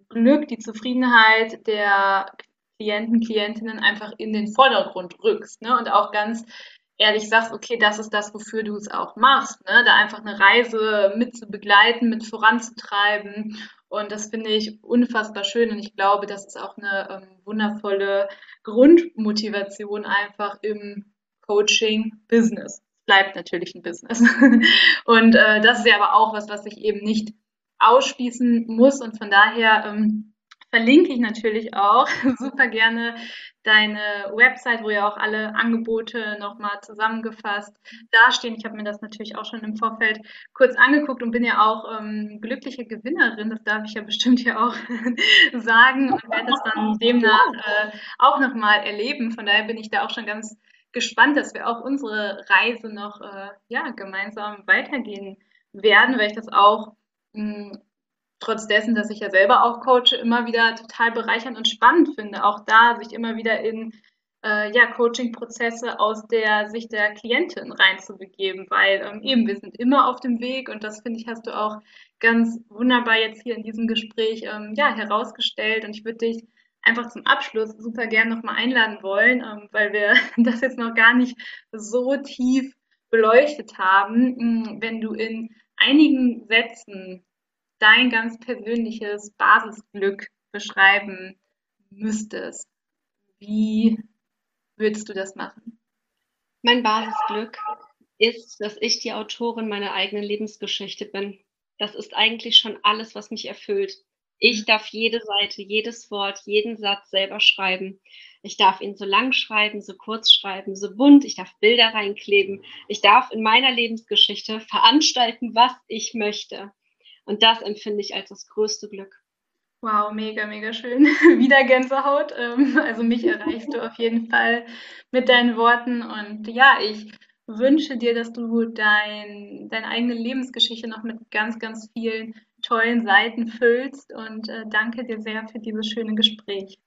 Glück, die Zufriedenheit der Klienten, Klientinnen einfach in den Vordergrund rückst ne? und auch ganz ehrlich sagst, okay, das ist das, wofür du es auch machst, ne? da einfach eine Reise mit zu begleiten, mit voranzutreiben. Und das finde ich unfassbar schön und ich glaube, das ist auch eine ähm, wundervolle Grundmotivation einfach im Coaching-Business. Bleibt natürlich ein Business. und äh, das ist ja aber auch was, was ich eben nicht ausschließen muss und von daher ähm, verlinke ich natürlich auch super gerne deine Website, wo ja auch alle Angebote nochmal zusammengefasst dastehen. Ich habe mir das natürlich auch schon im Vorfeld kurz angeguckt und bin ja auch ähm, glückliche Gewinnerin. Das darf ich ja bestimmt ja auch sagen und werde das dann demnach äh, auch nochmal erleben. Von daher bin ich da auch schon ganz gespannt, dass wir auch unsere Reise noch äh, ja, gemeinsam weitergehen werden, weil ich das auch mh, trotz dessen, dass ich ja selber auch coache, immer wieder total bereichernd und spannend finde, auch da sich immer wieder in äh, ja, Coaching-Prozesse aus der Sicht der Klientin reinzubegeben, weil ähm, eben wir sind immer auf dem Weg und das finde ich, hast du auch ganz wunderbar jetzt hier in diesem Gespräch ähm, ja, herausgestellt und ich würde dich einfach zum Abschluss super gerne nochmal einladen wollen, ähm, weil wir das jetzt noch gar nicht so tief beleuchtet haben, wenn du in einigen Sätzen dein ganz persönliches Basisglück beschreiben müsstest, wie würdest du das machen? Mein Basisglück ist, dass ich die Autorin meiner eigenen Lebensgeschichte bin. Das ist eigentlich schon alles, was mich erfüllt. Ich mhm. darf jede Seite, jedes Wort, jeden Satz selber schreiben. Ich darf ihn so lang schreiben, so kurz schreiben, so bunt. Ich darf Bilder reinkleben. Ich darf in meiner Lebensgeschichte veranstalten, was ich möchte. Und das empfinde ich als das größte Glück. Wow, mega, mega schön. Wieder Gänsehaut. Ähm, also mich erreichst du auf jeden Fall mit deinen Worten. Und ja, ich wünsche dir, dass du dein, deine eigene Lebensgeschichte noch mit ganz, ganz vielen tollen Seiten füllst. Und äh, danke dir sehr für dieses schöne Gespräch.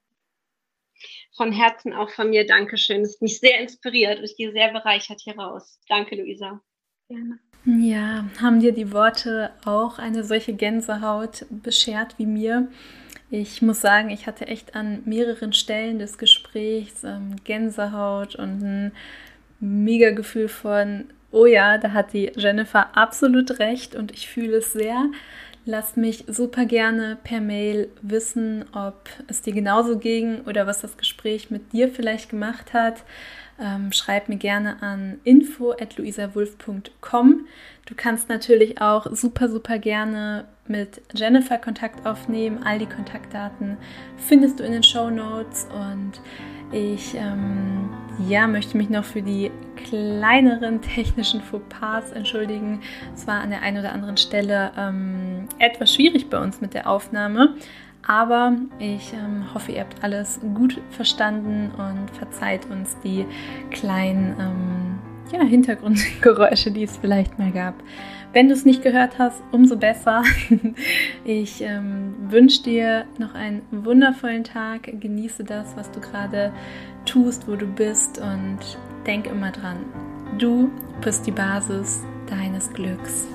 von Herzen auch von mir Dankeschön. Es hat mich sehr inspiriert und ich gehe sehr bereichert hier raus. Danke, Luisa. Gerne. Ja, haben dir die Worte auch eine solche Gänsehaut beschert wie mir? Ich muss sagen, ich hatte echt an mehreren Stellen des Gesprächs ähm, Gänsehaut und ein mega Gefühl von, oh ja, da hat die Jennifer absolut recht und ich fühle es sehr. Lass mich super gerne per Mail wissen, ob es dir genauso ging oder was das Gespräch mit dir vielleicht gemacht hat. Ähm, schreib mir gerne an info.luisawulf.com. Du kannst natürlich auch super, super gerne mit Jennifer Kontakt aufnehmen. All die Kontaktdaten findest du in den Show Notes und ich ähm, ja, möchte mich noch für die kleineren technischen Fauxpas entschuldigen. Es war an der einen oder anderen Stelle ähm, etwas schwierig bei uns mit der Aufnahme. Aber ich ähm, hoffe, ihr habt alles gut verstanden und verzeiht uns die kleinen ähm, ja, Hintergrundgeräusche, die es vielleicht mal gab. Wenn du es nicht gehört hast, umso besser. Ich ähm, wünsche dir noch einen wundervollen Tag. Genieße das, was du gerade tust, wo du bist und denk immer dran. Du bist die Basis deines Glücks.